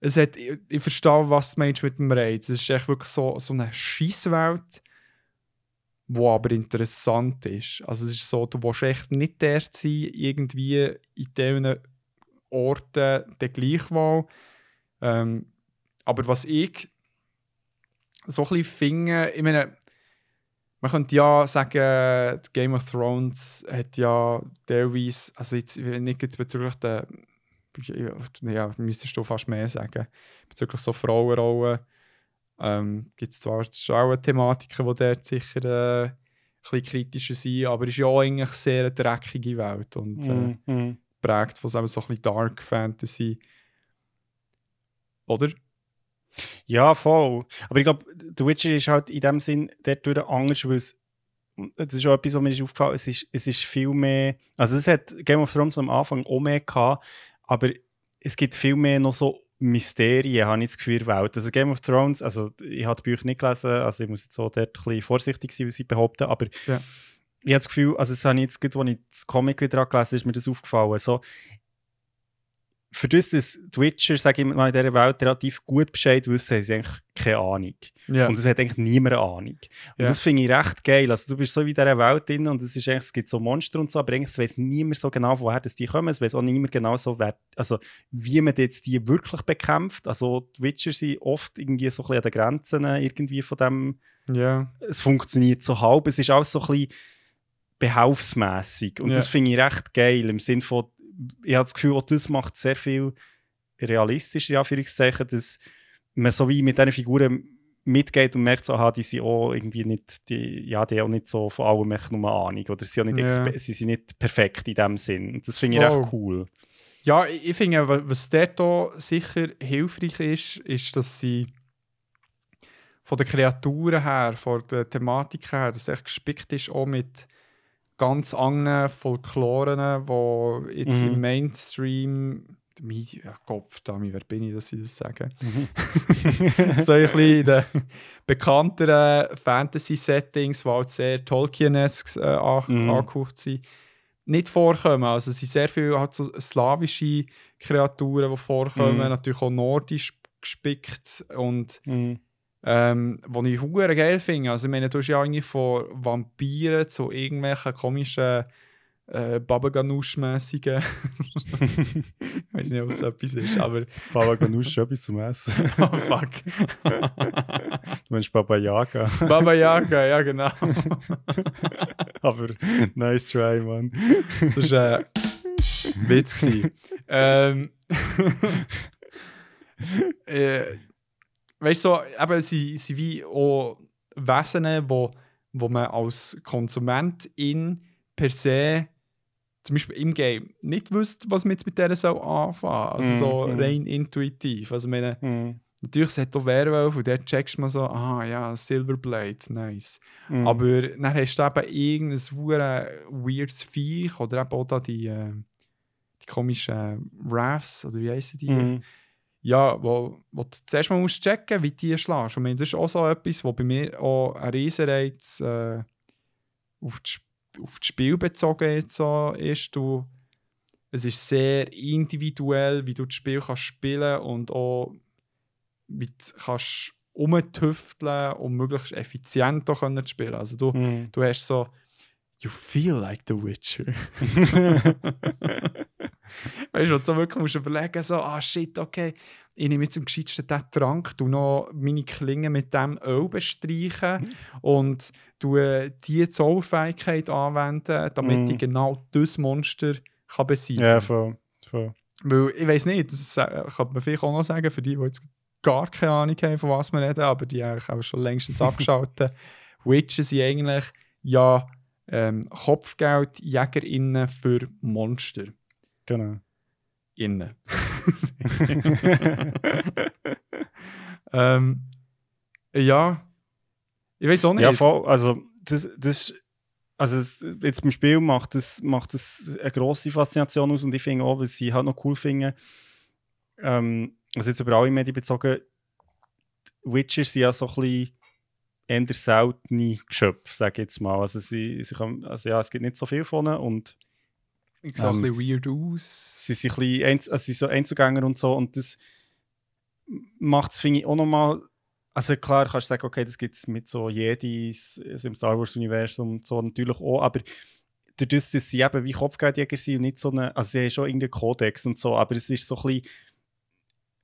es hat, ich, ich verstehe, was du meinst mit dem Reiz. Es ist echt wirklich so, so eine Scheisswelt, die aber interessant ist. Also es ist so, du willst echt nicht der sein, irgendwie in diesen Orten der gleichwohl. Ähm, aber was ich so ein bisschen finde, ich meine, man könnte ja sagen, Game of Thrones hat ja teilweise, also jetzt nicht jetzt bezüglich der, ja, müsstest du fast mehr sagen, bezüglich so Frauenrollen, ähm, gibt es zwar auch Thematiken, die dort sicher äh, ein bisschen kritischer sind, aber es ist ja auch eigentlich sehr eine dreckige Welt und äh, Mm, mm. prägt von so ein bisschen Dark Fantasy. Oder? Ja, voll. Aber ich glaube, The Witcher ist halt in dem Sinn dort anders, weil es das ist auch etwas, was mir ist aufgefallen ist. Es ist, es ist viel mehr. Also, es hat Game of Thrones am Anfang auch mehr gehabt, aber es gibt viel mehr noch so Mysterien, habe ich das Gefühl, Welt. Also, Game of Thrones, also, ich habe die Bücher nicht gelesen, also, ich muss jetzt so dort ein bisschen vorsichtig sein, was ich behaupte, aber Ja. ich habe das Gefühl, also, das habe ich jetzt, als ich das Comic wieder angelesen habe, ist mir das aufgefallen. So, für das, dass die Witcher, sage ich mal, in dieser Welt relativ gut Bescheid wissen, haben sie eigentlich keine Ahnung. Ja. Und es hat eigentlich niemand eine Ahnung. Und Ja. das finde ich recht geil. Also du bist so wie in dieser Welt drin und es, ist eigentlich, es gibt so Monster und so, aber eigentlich weiss niemand so genau, woher das die kommen. Es weiß auch niemand genau so, wer, also, wie man jetzt die wirklich bekämpft. Also die Witcher sind oft irgendwie so ein bisschen an den Grenzen irgendwie von dem, ja. es funktioniert so halb. Es ist alles so ein bisschen behaufsmässig. Und Ja. das finde ich recht geil. Im Sinne von, ich habe das Gefühl, auch das macht sehr viel realistischer, in Anführungszeichen, dass man so wie mit diesen Figuren mitgeht und merkt so, aha, die sind auch irgendwie nicht, die, ja, die haben auch nicht so von allem echt nur Ahnung. Oder sie sind, nicht expe- sie sind nicht perfekt in dem Sinn. Und das finde ich Voll. recht cool. Ja, ich, ich finde, wa- was dort auch sicher hilfreich ist, ist, dass sie von den Kreaturen her, von der Thematik her, dass es echt gespickt ist auch mit ganz anderen Folkloren, die jetzt Mhm. im Mainstream Media, ja, Kopf, Dami, wer bin ich, dass ich das sage? so ein bisschen in den bekannteren Fantasy-Settings, die halt sehr Tolkien-esque äh, Mhm. angehaucht sind, nicht vorkommen. Also es sind sehr viele halt so slawische Kreaturen, die vorkommen, Mhm. natürlich auch nordisch gespickt und Mhm. Ähm, was ich hure geil finde. Also ich meine, du hast ja irgendwie von Vampiren zu irgendwelchen komischen äh, Babaganoush-mässigen ich weiß nicht, ob es etwas ist, aber Baba Ganoush schon etwas zum Essen. oh fuck. Du meinst Baba Yaga. Baba Yaga, ja genau. Aber nice try, Mann. Das war ein Witz. gewesen. ähm, äh, weißt du, so, eben, sie sind wie auch Wesen, wo, wo man als Konsumentin per se, zum Beispiel im Game, nicht wüsste, was man jetzt mit der soll anfangen Also so Mhm. rein intuitiv. Also, meine, Mhm. natürlich, es hat auch Werwolf und dort checkst du mal so, ah ja, Silverblade, nice. Mhm. Aber dann hast du eben irgendein hure weirdes Viech oder eben auch da die, äh, die komischen Rafts, oder wie heissen die? Ja, wo, wo du zuerst mal musst checken wie die schlägst. Und ich meine, das ist auch so etwas, was bei mir auch ein Riesenreiz äh, auf, das, auf das Spiel bezogen jetzt so ist. Du, es ist sehr individuell, wie du das Spiel kannst spielen und auch wie du kannst umtüfteln, um möglichst effizient auch können zu spielen. Also du, Mhm. du hast so You feel like the Witcher. weißt du, und so wirklich musst du überlegen, so, ah shit, okay, ich nehme jetzt am gescheitsten diesen Trank, du noch meine Klinge mit dem Öl bestreichen und du äh, diese Zauberfähigkeit anwenden, damit Mhm. ich genau das Monster kann besiegen Ja, voll. voll. Weil ich weiß nicht, das äh, kann man vielleicht auch noch sagen, für die, die jetzt gar keine Ahnung haben, von was wir reden, aber die eigentlich auch schon längstens abgeschaltet. Witcher sind eigentlich ja ähm, Kopfgeldjägerinnen für Monster. Genau. Innen. ähm, ja. Ich weiß auch nicht. Ja, voll. Also, das, das, also jetzt beim Spiel macht das, macht das eine grosse Faszination aus und ich finde auch, was ich halt noch cool finde, ähm, also jetzt über alle Medien bezogen, die Witcher sind ja so ein bisschen eher seltene Geschöpfe, sage ich jetzt mal. Also, sie, sie kann, also ja, es gibt nicht so viel von ihnen und ich sah ein ähm, bisschen weird aus. sie sind, ein Einz also sie sind so Einzugänger und so und das macht es, finde ich, auch nochmal. Also klar, kannst du sagen, okay, das gibt es mit so Jedis, also im Star Wars-Universum und so natürlich auch, aber dadurch, dass sie eben wie Kopfgeldjäger sind und nicht so eine, also sie haben schon irgendeinen Kodex und so, aber es ist so ein bisschen,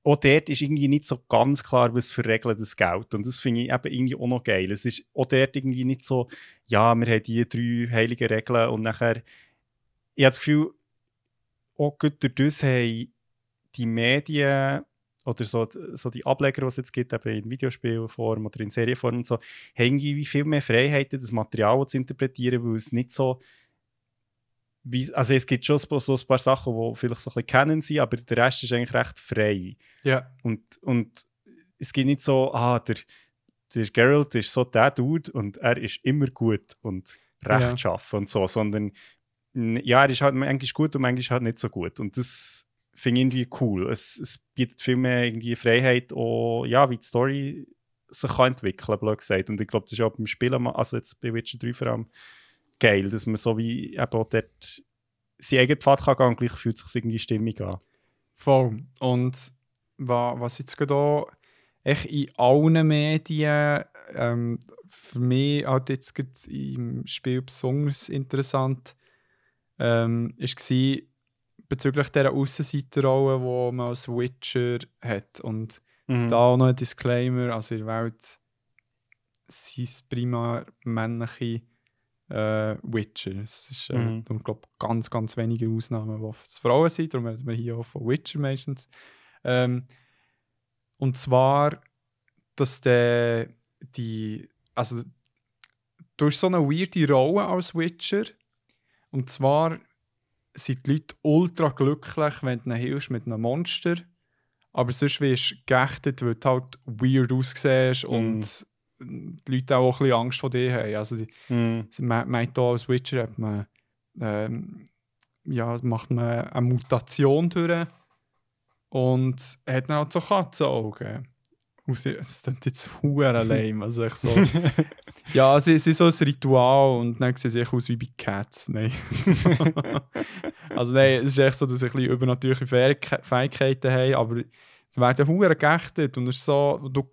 auch dort ist irgendwie nicht so ganz klar, was für Regeln das gilt. Und das finde ich eben irgendwie auch noch geil. Es ist auch dort irgendwie nicht so, ja, wir haben die drei heiligen Regeln und nachher, ich habe das Gefühl, auch gut durch das haben die Medien oder so, so die Ableger, die es jetzt gibt, eben in Videospielform oder in Serienform und so, haben irgendwie viel mehr Freiheiten, das Material zu interpretieren, weil es nicht so wie, also es gibt schon so, ein paar Sachen, die vielleicht so ein bisschen kennen sind, aber der Rest ist eigentlich recht frei. Ja. Und, und es gibt nicht so, ah, der, der Geralt ist so der Dude und er ist immer gut und rechtschaffen ja. und so, sondern ja, er ist halt manchmal gut und manchmal halt nicht so gut. Und das finde ich irgendwie cool. Es, es bietet viel mehr irgendwie Freiheit, auch, ja, wie die Story sich kann entwickeln, blöd gesagt. Und ich glaube, das ist auch beim Spielen, also jetzt bei Witcher 3 vor allem, geil, dass man so wie eben auch dort seinen eigenen Pfad kann gehen und gleich fühlt sich irgendwie stimmig an. Voll. Und was, jetzt gerade echt in allen Medien ähm, für mich halt jetzt im Spiel besonders interessant ähm, war bezüglich dieser Außenseiterrolle, die man als Witcher hat. Und mhm. da auch noch ein Disclaimer: also in der Welt sind es primär männliche äh, Witcher. Es ist, äh, mhm. ich glaube, ganz, ganz wenige Ausnahmen, die es Frauen sind. Darum reden wir hier auch von Witcher meistens. Ähm, und zwar, dass der, die, also du hast so eine weirde Rolle als Witcher. Und zwar sind die Leute ultra glücklich, wenn du ihnen hilfst mit einem Monster. Aber sonst wirst du geächtet, weil du halt weird aussiehst mm. und die Leute auch ein bisschen Angst vor dir haben. Also die, mm. man, man hier als Witcher hat man, ähm, ja, macht man eine Mutation durch und hat dann halt so Katzenaugen. Es klingt jetzt hure lame. Also ich so, ja, es ist so ein Ritual und dann sieht sich aus wie bei Cats. Nein. also nein, es ist echt so, dass ich ein bisschen übernatürliche Fähigkeiten habe, aber es werden hure geächtet und es ist so, du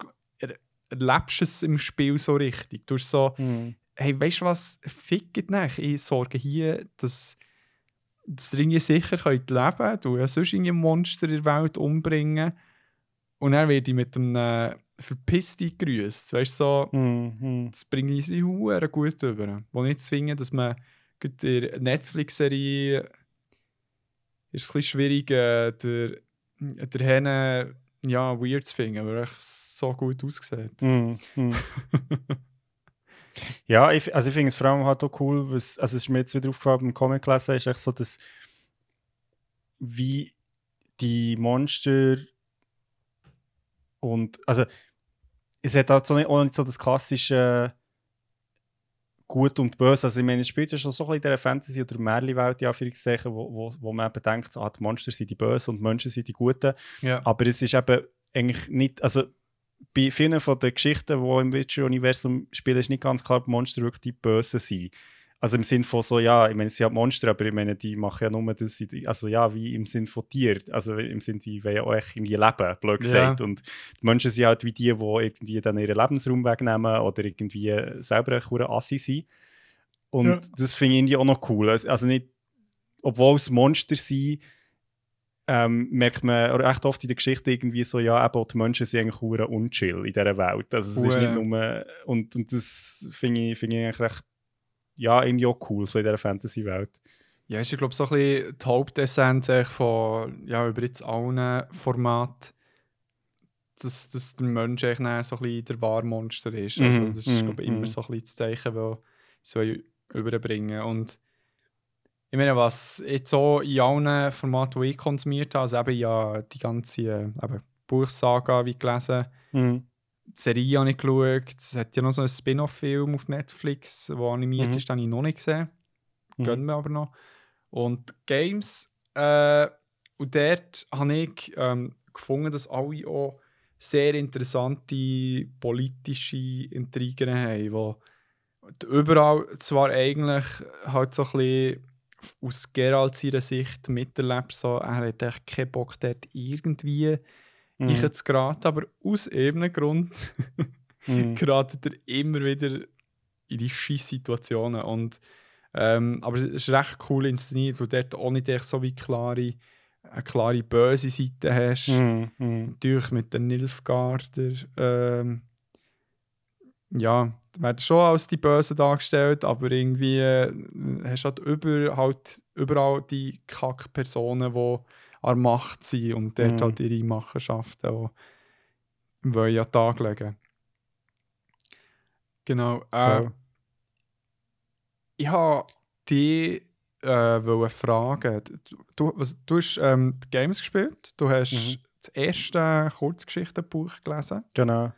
erlebst es im Spiel so richtig. Du bist so, mm. hey, weißt du was, fickt nicht. Ich sorge hier, dass, dass ihr irgendwie sicher könnt leben könnt. Du ja sonst irgendwie Monster in der Welt umbringen. Und dann werde ich mit einem äh, Verpiss dich grüßt. Weißt du, so, mm, das bringe ich sie hure gut über. Wo nicht zwingen, dass man in der Netflix-Serie ist es ein bisschen schwierig, äh, der, der Henne ja, weird zu finden, weil er so gut aussieht. Mm, mm. ja, ich, also ich finde es vor allem halt auch cool, was, also es ist mir jetzt wieder aufgefallen beim Comic lesen, ist echt so, dass wie die Monster und also es hat halt so nicht, auch nicht so das klassische Gut und Böse. Also ich meine, es spielt ja schon so ein bisschen in der Fantasy- oder Märchenwelt, wo, wo, wo man eben denkt, so, ah, die Monster sind die Bösen und Menschen sind die Guten. Ja. Aber es ist eben eigentlich nicht, also bei vielen von den Geschichten, die im Witcher-Universum spielen, ist nicht ganz klar, ob Monster wirklich die Bösen sind. Also im Sinn von so, ja, ich meine, sie haben Monster, aber ich meine, die machen ja nur das, also ja, wie im Sinn von Tier. Also im Sinn, die wollen ja auch irgendwie leben, blöd gesagt. Ja. Und die Menschen sind halt wie die, die irgendwie dann ihren Lebensraum wegnehmen oder irgendwie selber ein cooler Assi sind. Und ja. das finde ich irgendwie auch noch cool. Also nicht, obwohl es Monster sind, ähm, merkt man recht oft in der Geschichte irgendwie so, ja, eben die Menschen sind eigentlich unchill in dieser Welt. Also es ist nicht nur, und, und das finde ich, find ich eigentlich recht ja, irgendwie auch cool, so in dieser Fantasy-Welt. Ja, ist, ich glaube, so ein bisschen die Hauptessenz von, ja, über jetzt allen Formaten, dass, dass der Mensch eigentlich so ein bisschen der Wahrmonster ist. Mm Also das ist, mm glaube ich, immer mm so ein bisschen das Zeichen, das sie überbringen Und ich meine, was jetzt so in allen Formaten, die ich konsumiert habe, also eben ja die ganze eben Buchsaga wie gelesen, mm. Die Serie habe ich geschaut. Es hat ja noch so einen Spin-off-Film auf Netflix, der animiert mhm. ist, den habe ich noch nicht gesehen. Mhm. Gönnen wir aber noch. Und Games. Äh, und dort habe ich ähm, gefunden, dass alle auch sehr interessante politische Intrigen haben, wo überall zwar eigentlich halt so ein bisschen aus Geralt seiner Sicht miterlebst, so, er hat echt keinen Bock dort irgendwie Mhm. ich zu geraten, aber aus irgendeinem Grund Mhm. geratet er immer wieder in die scheiß Situationen. Und, ähm, aber es ist recht cool inszeniert, weil dort auch nicht echt so wie klare, eine klare böse Seite hast. Mhm. Mhm. Natürlich mit den Nilfgaarder. Ähm, ja, werden schon als die Bösen dargestellt, aber irgendwie äh, hast du halt, über, halt überall die Kack-Personen, die an Macht sind und dort Mhm. halt ihre Machenschaften auch wollen an den Tag legen. Genau. Äh, Voll. ich habe dich äh, wollte fragen. Du, was, du hast ähm, die Games gespielt, du hast Mhm. das erste Kurzgeschichtenbuch gelesen, Genau.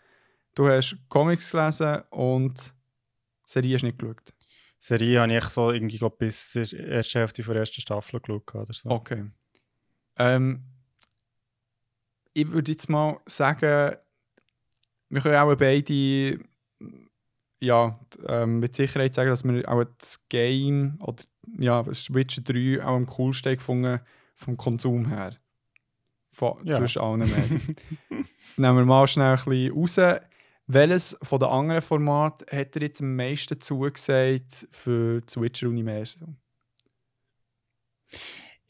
du hast Comics gelesen und die Serie hast nicht geschaut. Serie habe ich so irgendwie glaub, bis zur ersten Hälfte der ersten Staffel geschaut. Oder so. Okay. Ähm, ich würde jetzt mal sagen, wir können auch beide ja, ähm, mit Sicherheit sagen, dass wir auch das Game oder ja, das Witcher 3 auch am coolsten gefunden vom Konsum her. Von, Ja. Zwischen allen Medien. Nehmen wir mal schnell ein bisschen raus. Welches von den anderen Formaten hat er jetzt am meisten zugesagt für das Witcher-Universum?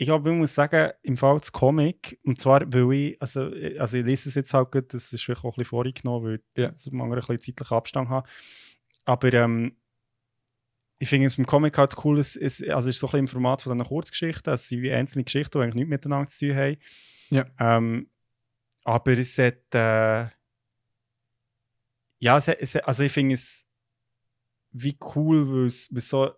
Ich glaube, ich muss sagen, im Fall des Comic, und zwar, weil ich, also, also ich lese es jetzt halt gut, das ist vielleicht auch ein bisschen vorgenommen, weil ich Ja. anderen ein bisschen zeitlichen Abstand habe. Aber ähm, ich finde es beim Comic halt cool, es, es, also es ist so ein bisschen im Format von diesen Kurzgeschichten, es sind wie einzelne Geschichten, die eigentlich nichts miteinander zu tun haben. Ja. Ähm, aber es hat, äh, ja, es, hat- es, hat- also ich finde es wie cool, weil es, weil es so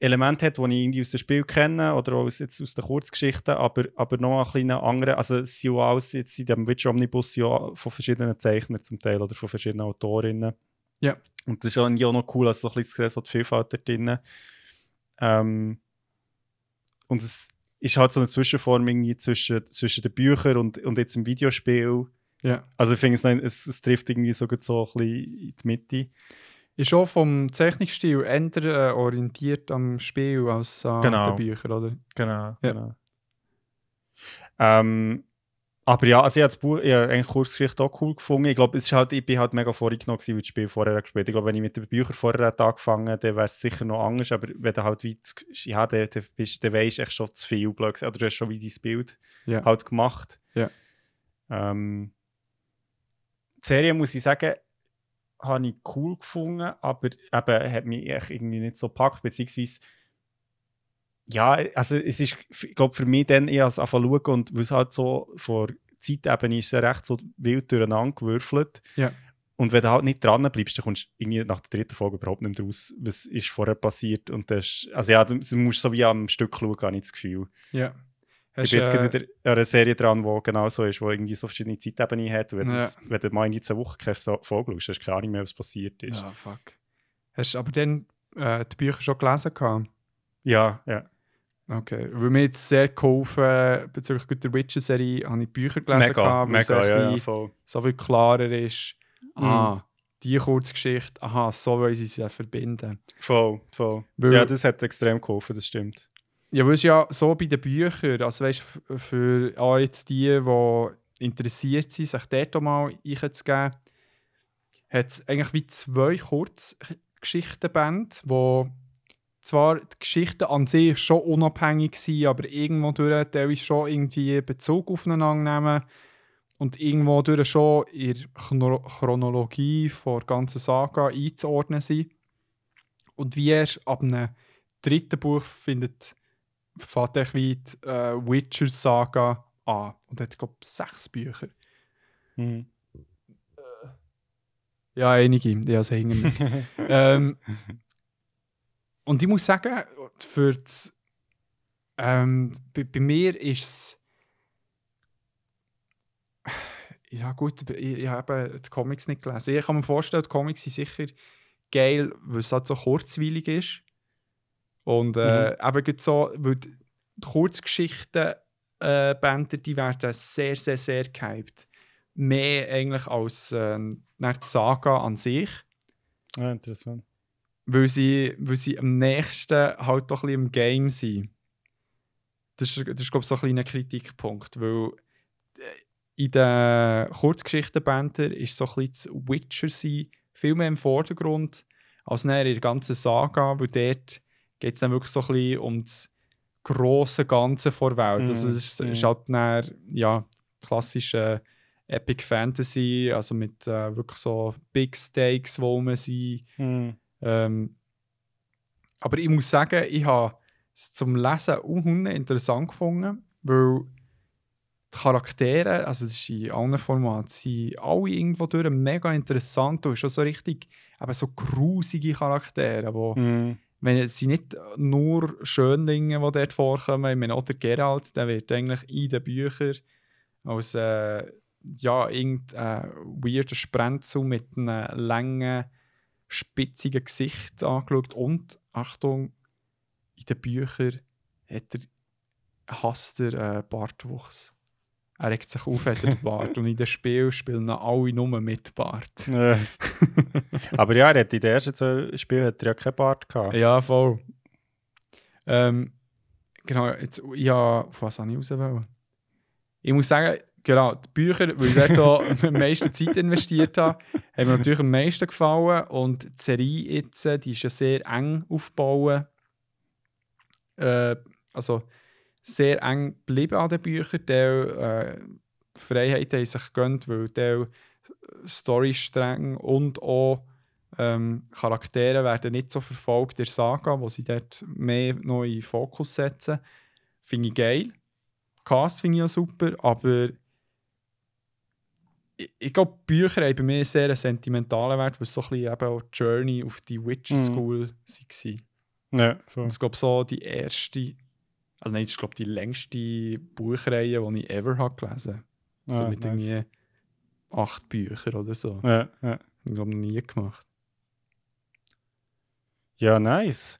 Elemente hat, die ich irgendwie aus dem Spiel kenne oder auch aus, jetzt aus den Kurzgeschichten, aber, aber noch ein kleiner andere. Also es sind ja alles jetzt in diesem Witcher Omnibus ja von verschiedenen Zeichnern zum Teil oder von verschiedenen Autorinnen. Ja. Und das ist auch noch cool, also so ein bisschen zu sehen, so die Vielfalt da drin. Ähm, und es ist halt so eine Zwischenform irgendwie zwischen, zwischen den Büchern und, und jetzt im Videospiel. Ja. Also ich finde es, es, es trifft irgendwie sogar so ein bisschen in die Mitte. Ist auch vom Zeichnungsstil eher äh, orientiert am Spiel als an Genau. den Büchern, oder? Genau, Ja. genau. Ähm, aber ja, also ich habe das Buch, ich habe eigentlich Kurzgeschichte auch cool gefunden. Ich glaube, es ist halt, ich bin halt mega vorgenommen weil das Spiel vorher gespielt habe. Ich glaube, wenn ich mit den Büchern vorher hätte angefangen hätte, dann wäre es sicher noch anders. Aber wenn du halt zu- ja, dann, dann, bist- dann weisst du echt schon zu viel, blöd gesagt. Oder du hast schon wie dein Bild Ja. halt gemacht. Ja. Ähm, die Serie, muss ich sagen, habe ich cool gefunden, aber eben hat mich echt irgendwie nicht so gepackt, beziehungsweise ja, also es ist, ich glaube für mich dann eher als anfangen zu schauen und weil es halt so vor Zeitebene ist es recht so wild durcheinander gewürfelt. Ja. Und wenn du halt nicht dran bleibst, dann kommst du irgendwie nach der dritten Folge überhaupt nicht mehr raus, was ist vorher passiert. Und das ist, also ja, du, du musst so wie am Stück schauen, habe ich das Gefühl. Ja. Ich bin jetzt gerade wieder an einer Serie dran, die genau so ist, die irgendwie so verschiedene Zeitebenen hat. Wenn, Ja. das, wenn du mal in zwei Wochen keine so Folge hast du keine Ahnung mehr, was passiert ist. Ja, fuck. Hast du aber dann äh, die Bücher schon gelesen? Gehabt? Ja, ja. Okay. Weil mir jetzt sehr geholfen bezüglich der Witcher-Serie, habe ich Bücher gelesen, Mega, gehabt, weil es mega, ein ja, ja, voll. so viel klarer ist. Mhm. Ah, die Kurzgeschichte, aha, so wollen sie sie ja verbinden. Voll, voll. Weil- ja, das hat extrem geholfen, das stimmt. Ja, weil es ja so bei den Büchern, also weißt für auch jetzt die, die interessiert sind, sich dort mal einzugeben, hat es eigentlich wie zwei Kurzgeschichtenbände, wo zwar die Geschichten an sich schon unabhängig sind, aber irgendwo durch teilweise schon irgendwie Bezug aufeinander nehmen und irgendwo durch schon in Chronologie der ganzen Saga einzuordnen sind. Und wie erst ab einem dritten Buch findet fängt echt wie die äh, Witcher-Saga an. Und hat, glaube ich, sechs Bücher. Mhm. Ja, einige. Ja, also mir. ähm, und ich muss sagen, für das, ähm, bei, bei mir ist es. Ja, gut, ich, ich habe die Comics nicht gelesen. Ich kann mir vorstellen, die Comics sind sicher geil, weil es halt so kurzweilig ist. Und äh, eben gerade so, weil die Kurzgeschichten äh, die werden sehr, sehr, sehr gehypt. Mehr eigentlich als äh, nach die Saga an sich. Ja, interessant. Weil sie, weil sie am nächsten halt doch ein bisschen im Game sind. Das ist, das ist glaube ich, so ein kleiner Kritikpunkt. Weil äh, in den Kurzgeschichtenbändern ist so ein bisschen das Witcher-Sein viel mehr im Vordergrund als in der ganzen Saga, weil dort geht es dann wirklich so ein bisschen um das grosse Ganze vor Welt. Mhm, Also es ist, mhm. ist halt dann, ja, klassische Epic Fantasy, also mit äh, wirklich so Big Stakes, wo man sind. Mhm. Ähm, aber ich muss sagen, ich habe es zum Lesen unheimlich interessant gefunden, weil die Charaktere, also das ist in allen Formaten, sind alle irgendwo durch mega interessant und schon so richtig eben so grusige Charaktere, wo, Mhm. Wenn es sind nicht nur Schönlinge, die dort vorkommen, ich meine, auch der Geralt, der wird eigentlich in den Büchern als äh, ja, irgendein weirder Sprenzel mit einem langen, spitzigen Gesicht angeschaut und, Achtung, in den Büchern hat er, hasst er äh, Bartwuchs. Er regt sich auf, hat den Bart und in den Spielen spielen alle nur mit Bart. Yes. Aber ja, er hat in den ersten zwei Spielen hat er ja keinen Bart gehabt. Ja, voll. Ähm, genau, jetzt, ja, auf was habe ich raus wollen? Ich muss sagen, genau, die Bücher, weil ich dort am meisten Zeit investiert habe, haben mir natürlich am meisten gefallen. Und die Serie jetzt, äh, die ist ja sehr eng aufgebaut. Äh, also sehr eng geblieben an den Büchern. Die äh, Freiheiten haben sich gegönnt, weil die Storystränge und auch ähm, Charaktere werden nicht so verfolgt in der Saga, wo sie dort mehr noch in Fokus setzen. Finde ich geil. Cast finde ich auch super, aber ich, ich glaube, Bücher haben bei mir sehr einen sentimentalen Wert, weil es so ein bisschen eben auch die Journey auf die Witcher Mhm. School war. Ja, voll. Und ich glaube, so die erste, also nein, das ist glaube die längste Buchreihe, die ich ever habe gelesen habe. So Ah, mit nice. irgendwie acht Büchern oder so. Ja, ja. Ich glaube, noch nie gemacht. ja, nice.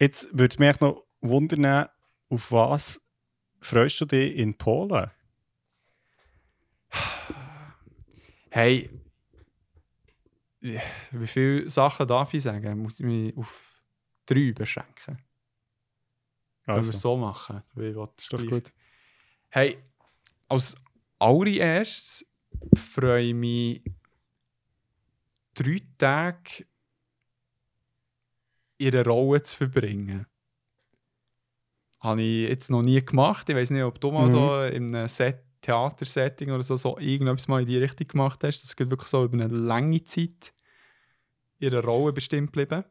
Jetzt würde mich noch wundern, auf was freust du dich in Polen? Hey, wie viele Sachen darf ich sagen? Muss ich mich auf drei beschränken? Wenn wir es so machen, weil ich doch gleich- gut. Hey, als allererstes freue ich mich drei Tage einer Rolle zu verbringen. Habe ich jetzt noch nie gemacht. Ich weiß nicht, ob du mal Mhm. so in einem Set, Theatersetting oder so, so irgendetwas mal in die Richtung gemacht hast. Das geht wirklich so über eine lange Zeit einer Rolle bestimmt geblieben.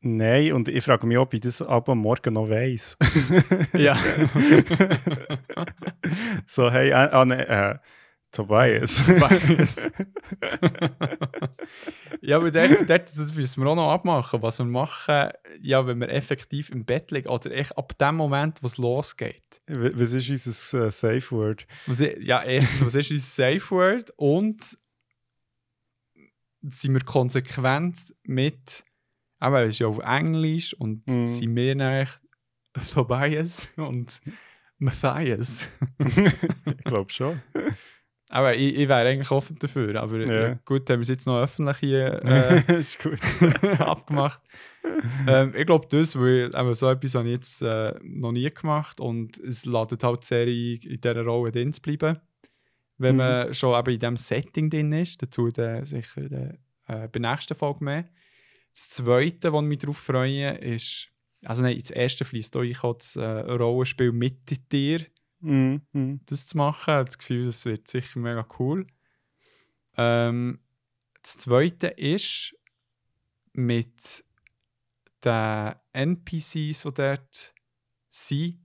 Nein, und ich frage mich, ob ich das ab Morgen noch weiss. Ja. so, hey, ah, ah, nee, äh, Tobias. Tobias. ja, aber dort, dort das müssen wir auch noch abmachen. Was wir machen, ja, wenn wir effektiv im Bett liegen oder echt ab dem Moment, wo es losgeht. Was ist unser äh, Safe Word? Was ja, erstens, was ist unser Safe Word? Und sind wir konsequent mit, aber es ist ja auf Englisch und Mhm. sind wir nämlich Tobias und Matthias. ich glaube schon. Aber ich, ich wäre eigentlich offen dafür. Aber Ja. äh, gut, haben wir es jetzt noch öffentlich hier äh, abgemacht. ähm, ich glaube, das, weil eben so etwas habe ich jetzt äh, noch nie gemacht und es ladet halt die Serie in dieser Rolle drin zu bleiben. Wenn Mhm. man schon eben in diesem Setting drin ist, dazu dann sicher dann, äh, bei der nächsten Folge mehr. Das Zweite, was ich mich darauf freue, ist, also nein, das erste fließt auch, ich das äh, Rollenspiel mit dir Mhm, mhm. das zu machen. Ich habe das Gefühl, das wird sicher mega cool. Ähm, das Zweite ist mit den NPCs, die dort sind,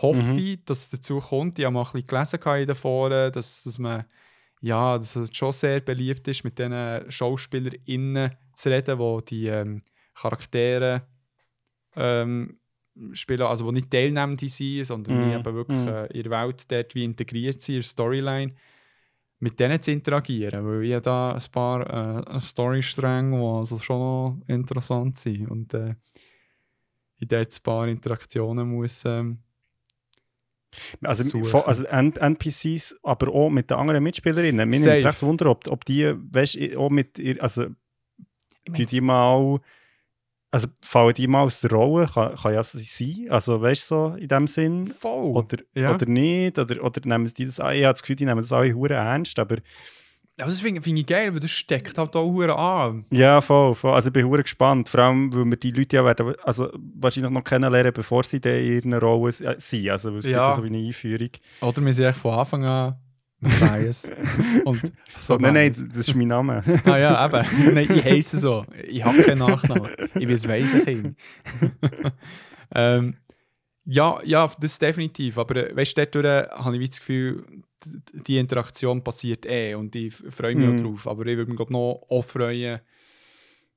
hoffe Mhm. ich, dass es dazu kommt. Ich habe mal ein bisschen gelesen in den Foren, dass, dass man ja, dass es schon sehr beliebt ist, mit diesen SchauspielerInnen zu reden, die die ähm, Charaktere ähm, spielen, also die nicht Teilnehmende sind, sondern die Mhm, eben wirklich mhm. äh, in der Welt dort wie integriert sind, in der Storyline, mit denen zu interagieren, weil ich habe da ein paar äh, Storystränge, die also schon noch interessant sind und äh, ich dort ein paar Interaktionen muss ähm, Also, Suchen. also NPCs, aber auch mit den anderen Mitspielerinnen. Mir nimmt Safe. es recht Wunder, ob, ob die, weißt auch mit ihr, also, die mein, die mal Also fallen die mal aus der Rolle? Kann, kann ja sein. Also weißt du, so in dem Sinn. Voll. Oder, Ja. oder nicht. Oder, oder nehmen die das? Ich habe das Gefühl, die nehmen das alle hure ernst. Aber Aber das finde find ich geil, weil das steckt halt auch hure an. ja, voll, voll. Also ich bin hure gespannt. Vor allem, weil wir die Leute ja werden, also wahrscheinlich noch kennenlernen, bevor sie in ihren Rollen äh, sind. Also es gibt Ja. ja so wie eine Einführung. Oder wir sind echt von Anfang an Bias. Und so nein, nein, das ist mein Name. Ah ja, eben. Nein, ich heiße so. Ich habe keinen Nachnamen. Ich bin ein Waisenkind. ähm, ja, ja, das definitiv. Aber äh, weißt du, dadurch habe ich das Gefühl, die Interaktion passiert eh und ich freue mich Mhm. auch drauf. Aber ich würde mich noch auch freuen,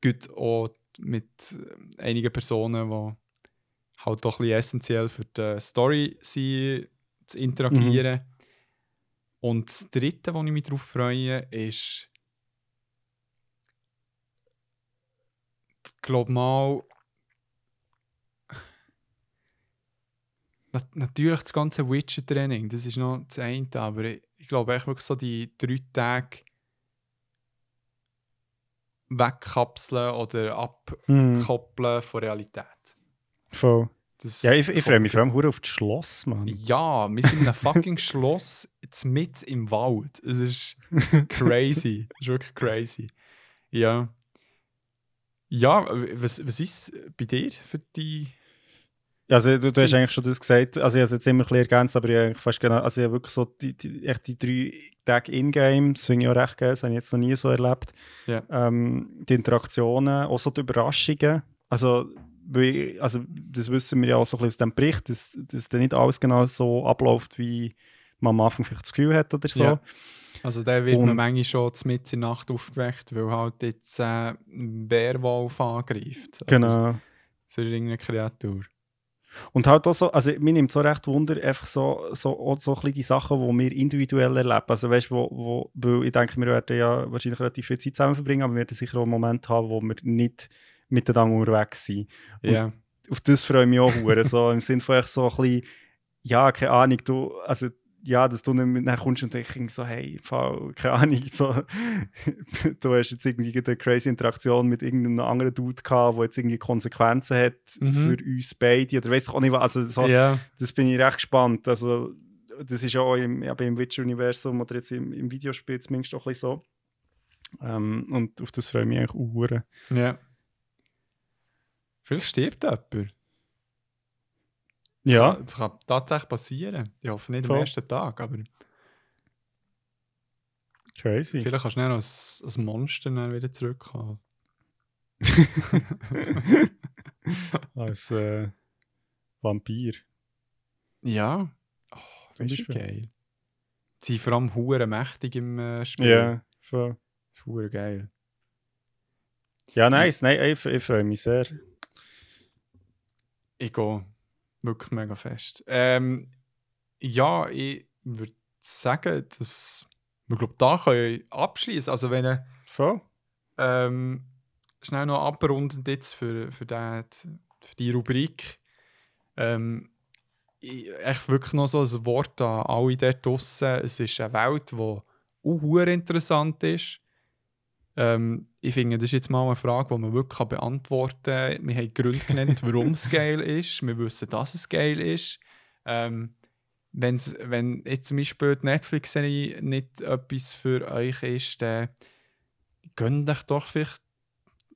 gut auch mit äh, einigen Personen, die halt doch ein bisschen essentiell für die Story sind, zu interagieren. Und das Dritte, wo ich mich darauf freue, ist, glaube mal, Na, natürlich das ganze Witcher-Training, das ist noch das eine, aber ich, ich glaube echt wirklich so die drei Tage wegkapseln oder Hm, abkoppeln von Realität. voll. Das Ja, ich, ich freue mich vor allem auf das Schloss, Mann. Ja, wir sind in einem fucking Schloss, jetzt mit im Wald. Es ist crazy. Es ist wirklich crazy. Ja. Ja, was, was ist bei dir für die. Also du, du hast eigentlich schon das gesagt, also ich habe es jetzt immer ein bisschen ergänzt, aber ich habe eigentlich fast genau, also ich habe wirklich so die, die, echt die drei Tage in-game, das finde ich auch recht geil, das habe ich jetzt noch nie so erlebt. Ja. Ähm, die Interaktionen, auch so die Überraschungen, also, also das wissen wir ja auch so ein bisschen aus dem Bericht, dass, dass dann nicht alles genau so abläuft, wie man am Anfang vielleicht das Gefühl hat oder so. Ja. Also da wird man Und- manchmal schon mitten in der Nacht aufgeweckt, weil halt jetzt äh, ein Werwolf angreift. Also, Genau. Das ist irgendeine Kreatur. Und halt auch so, also mir nimmt so recht Wunder, einfach so, so, auch so ein bisschen die Sachen, die wir individuell erleben. Also weißt du, wo, wo, weil ich denke, wir werden ja wahrscheinlich relativ viel Zeit zusammen verbringen, aber wir werden sicher auch einen Moment haben, wo wir nicht miteinander unterwegs. Und Ja. Auf das freue ich mich auch hure, so im Sinne von echt so ein bisschen, ja, keine Ahnung, du, also ja, dass du nicht dann kommst und denkst so, hey, Fall, keine Ahnung, so, du hast jetzt irgendwie eine crazy Interaktion mit irgendeinem anderen Dude gehabt, der jetzt irgendwie Konsequenzen hat Mhm. für uns beide, oder weiss ich auch nicht, was, also so, ja. das bin ich recht gespannt. Also, das ist ja auch im, eben im Witcher-Universum oder jetzt im, im Videospiel zumindest auch ein bisschen so. Ähm, und auf das freue ich mich eigentlich auch. Ja. Vielleicht stirbt jemand. Ja, Das kann tatsächlich passieren. Ich hoffe nicht am Voll. ersten Tag, aber crazy. vielleicht kannst du dann als, als Monster dann wieder zurückkommen. Als äh, Vampir. Ja. Oh, das ist geil. Sie sind vor allem hure mächtig im äh, Spiel. Ja, voll. Hure geil. Ja, nice. Nein, ich, ich freue mich sehr. Ich gehe wirklich mega fest. Ähm, ja, ich würde sagen, dass wir glaub, da können abschließen. Also wenn ihr Voll. ähm, schnell noch abrundend jetzt für, für, den, für die Rubrik. Ähm, ich, echt wirklich noch so ein Wort an alle dort draussen. Es ist eine Welt, die auch interessant ist. Ähm, ich finde, das ist jetzt mal eine Frage, die man wirklich beantworten kann. Wir haben Gründe genannt, warum es geil ist. Wir wissen, dass es geil ist. Ähm, wenn's, wenn jetzt zum Beispiel die Netflix-Serie nicht etwas für euch ist, dann gönnt euch doch vielleicht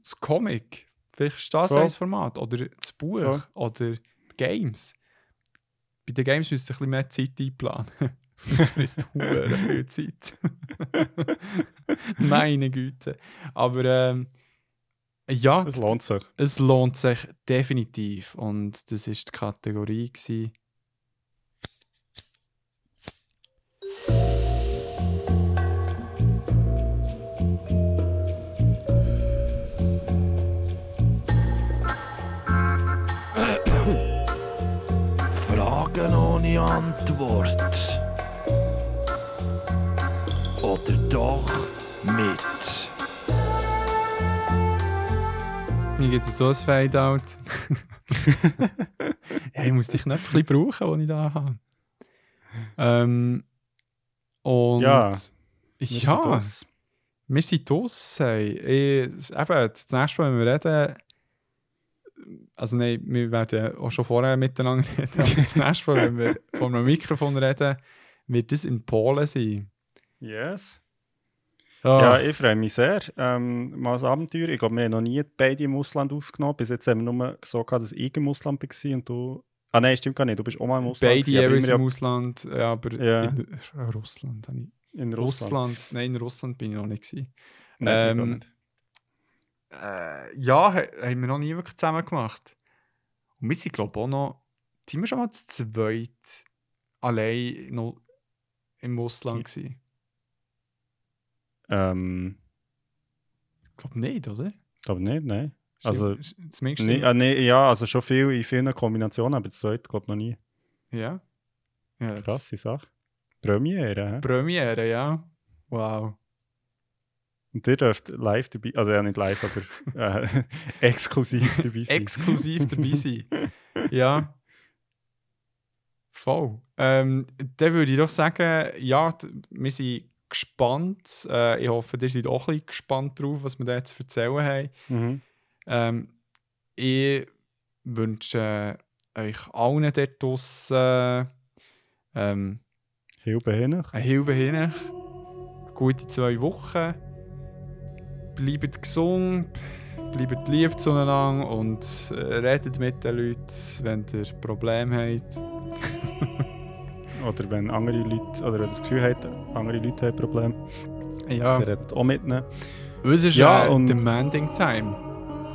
das Comic. Vielleicht ist das Voll. ein Format. Oder das Buch. Voll. Oder die Games. Bei den Games müsst ihr ein bisschen mehr Zeit einplanen. Das frisst hure viel Zeit. Meine Güte. Aber ähm, ja, Es lohnt sich. es lohnt sich definitiv. Und das ist die Kategorie. Gewesen. Fragen ohne Antwort. Oder doch mit. Mir gibt jetzt so ein Fade-out. ja, ich muss die Knöpfe ein brauchen, die ich da habe. Ähm, und Ja, Wir ja, sind das. wir sind draussen. Eben, das nächste Mal, wenn wir reden, also nein, wir werden auch schon vorher miteinander reden, aber das nächste Mal, wenn wir von einem Mikrofon reden, wird es in Polen sein. Yes. Ah, Ja, ich freue mich sehr. Ähm, mal ein Abenteuer. Ich glaube, wir haben noch nie beide im Ausland aufgenommen. Bis jetzt haben wir nur so gehabt, dass ich im Ausland war und du. Ah nein, stimmt gar nicht. Du bist auch mal im Ausland. Beide jeweils immer im Ausland, ja, aber Ja. in Russland in Russland. Russland. Nein, in Russland bin ich noch nicht. Gewesen. Nein, ich Ähm, nicht. Äh, ja, ha- haben wir noch nie wirklich zusammen gemacht. Und wir sind, glaube ich, auch noch. Sind wir schon mal zu zweit allein noch im Ausland gewesen? Ähm, Ich glaube nicht, oder? glaube nicht, nein. Also, zumindest. Nee, ah, nee, ja, also schon viel in vielen Kombinationen, aber das zweite glaube ich noch nie. Ja. ja Krasse Sache. Premiere, hä? Premiere, ja. Wow. Und ihr dürft live dabei, also ja nicht live, aber äh, exklusiv dabei sein. Exklusiv dabei sein. Ja. Voll. Ähm, dann würde ich doch sagen, ja, wir sind gespannt. Äh, ich hoffe, ihr seid auch ein bisschen gespannt drauf, was wir da jetzt zu erzählen haben. mhm. Ähm, ich wünsche euch allen dort draussen ähm, Hilfe hin. eine. Gute zwei Wochen. Bleibt gesund, bleibt lieb zueinander und äh, redet mit den Leuten, wenn ihr Probleme habt. Oder wenn andere Leute, oder wenn ihr das Gefühl habt, andere Leute haben Probleme, Ja, dann redet auch mit ihnen. uns ist Ja, und- Demanding Time.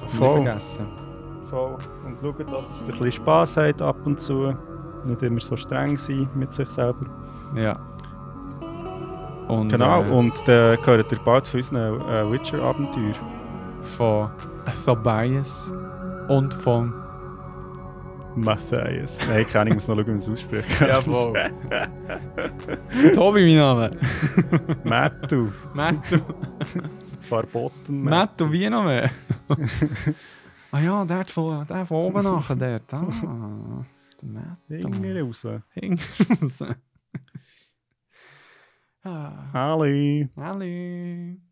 Voll. nicht vergessen. Voll. Und schaut auch, dass ihr ein bisschen Spass habt ab und zu. Nicht immer so streng sein mit sich selber. Ja. Und, Genau, äh, und dann gehört ihr bald von unseren äh, Witcher-Abenteuer. von Tobias und von. Matthias. Nein, keine Ahnung, ich muss noch schauen, wie man es ausspricht. Jawohl. Tobi, mein Name. Mattu. Mattu. Verboten. Mattu, wie noch mehr? ah ja, der von, der von oben nachher, dort. Ah, der Mattu. Finger raus. Hinten raus. ah, Ali. Hallo.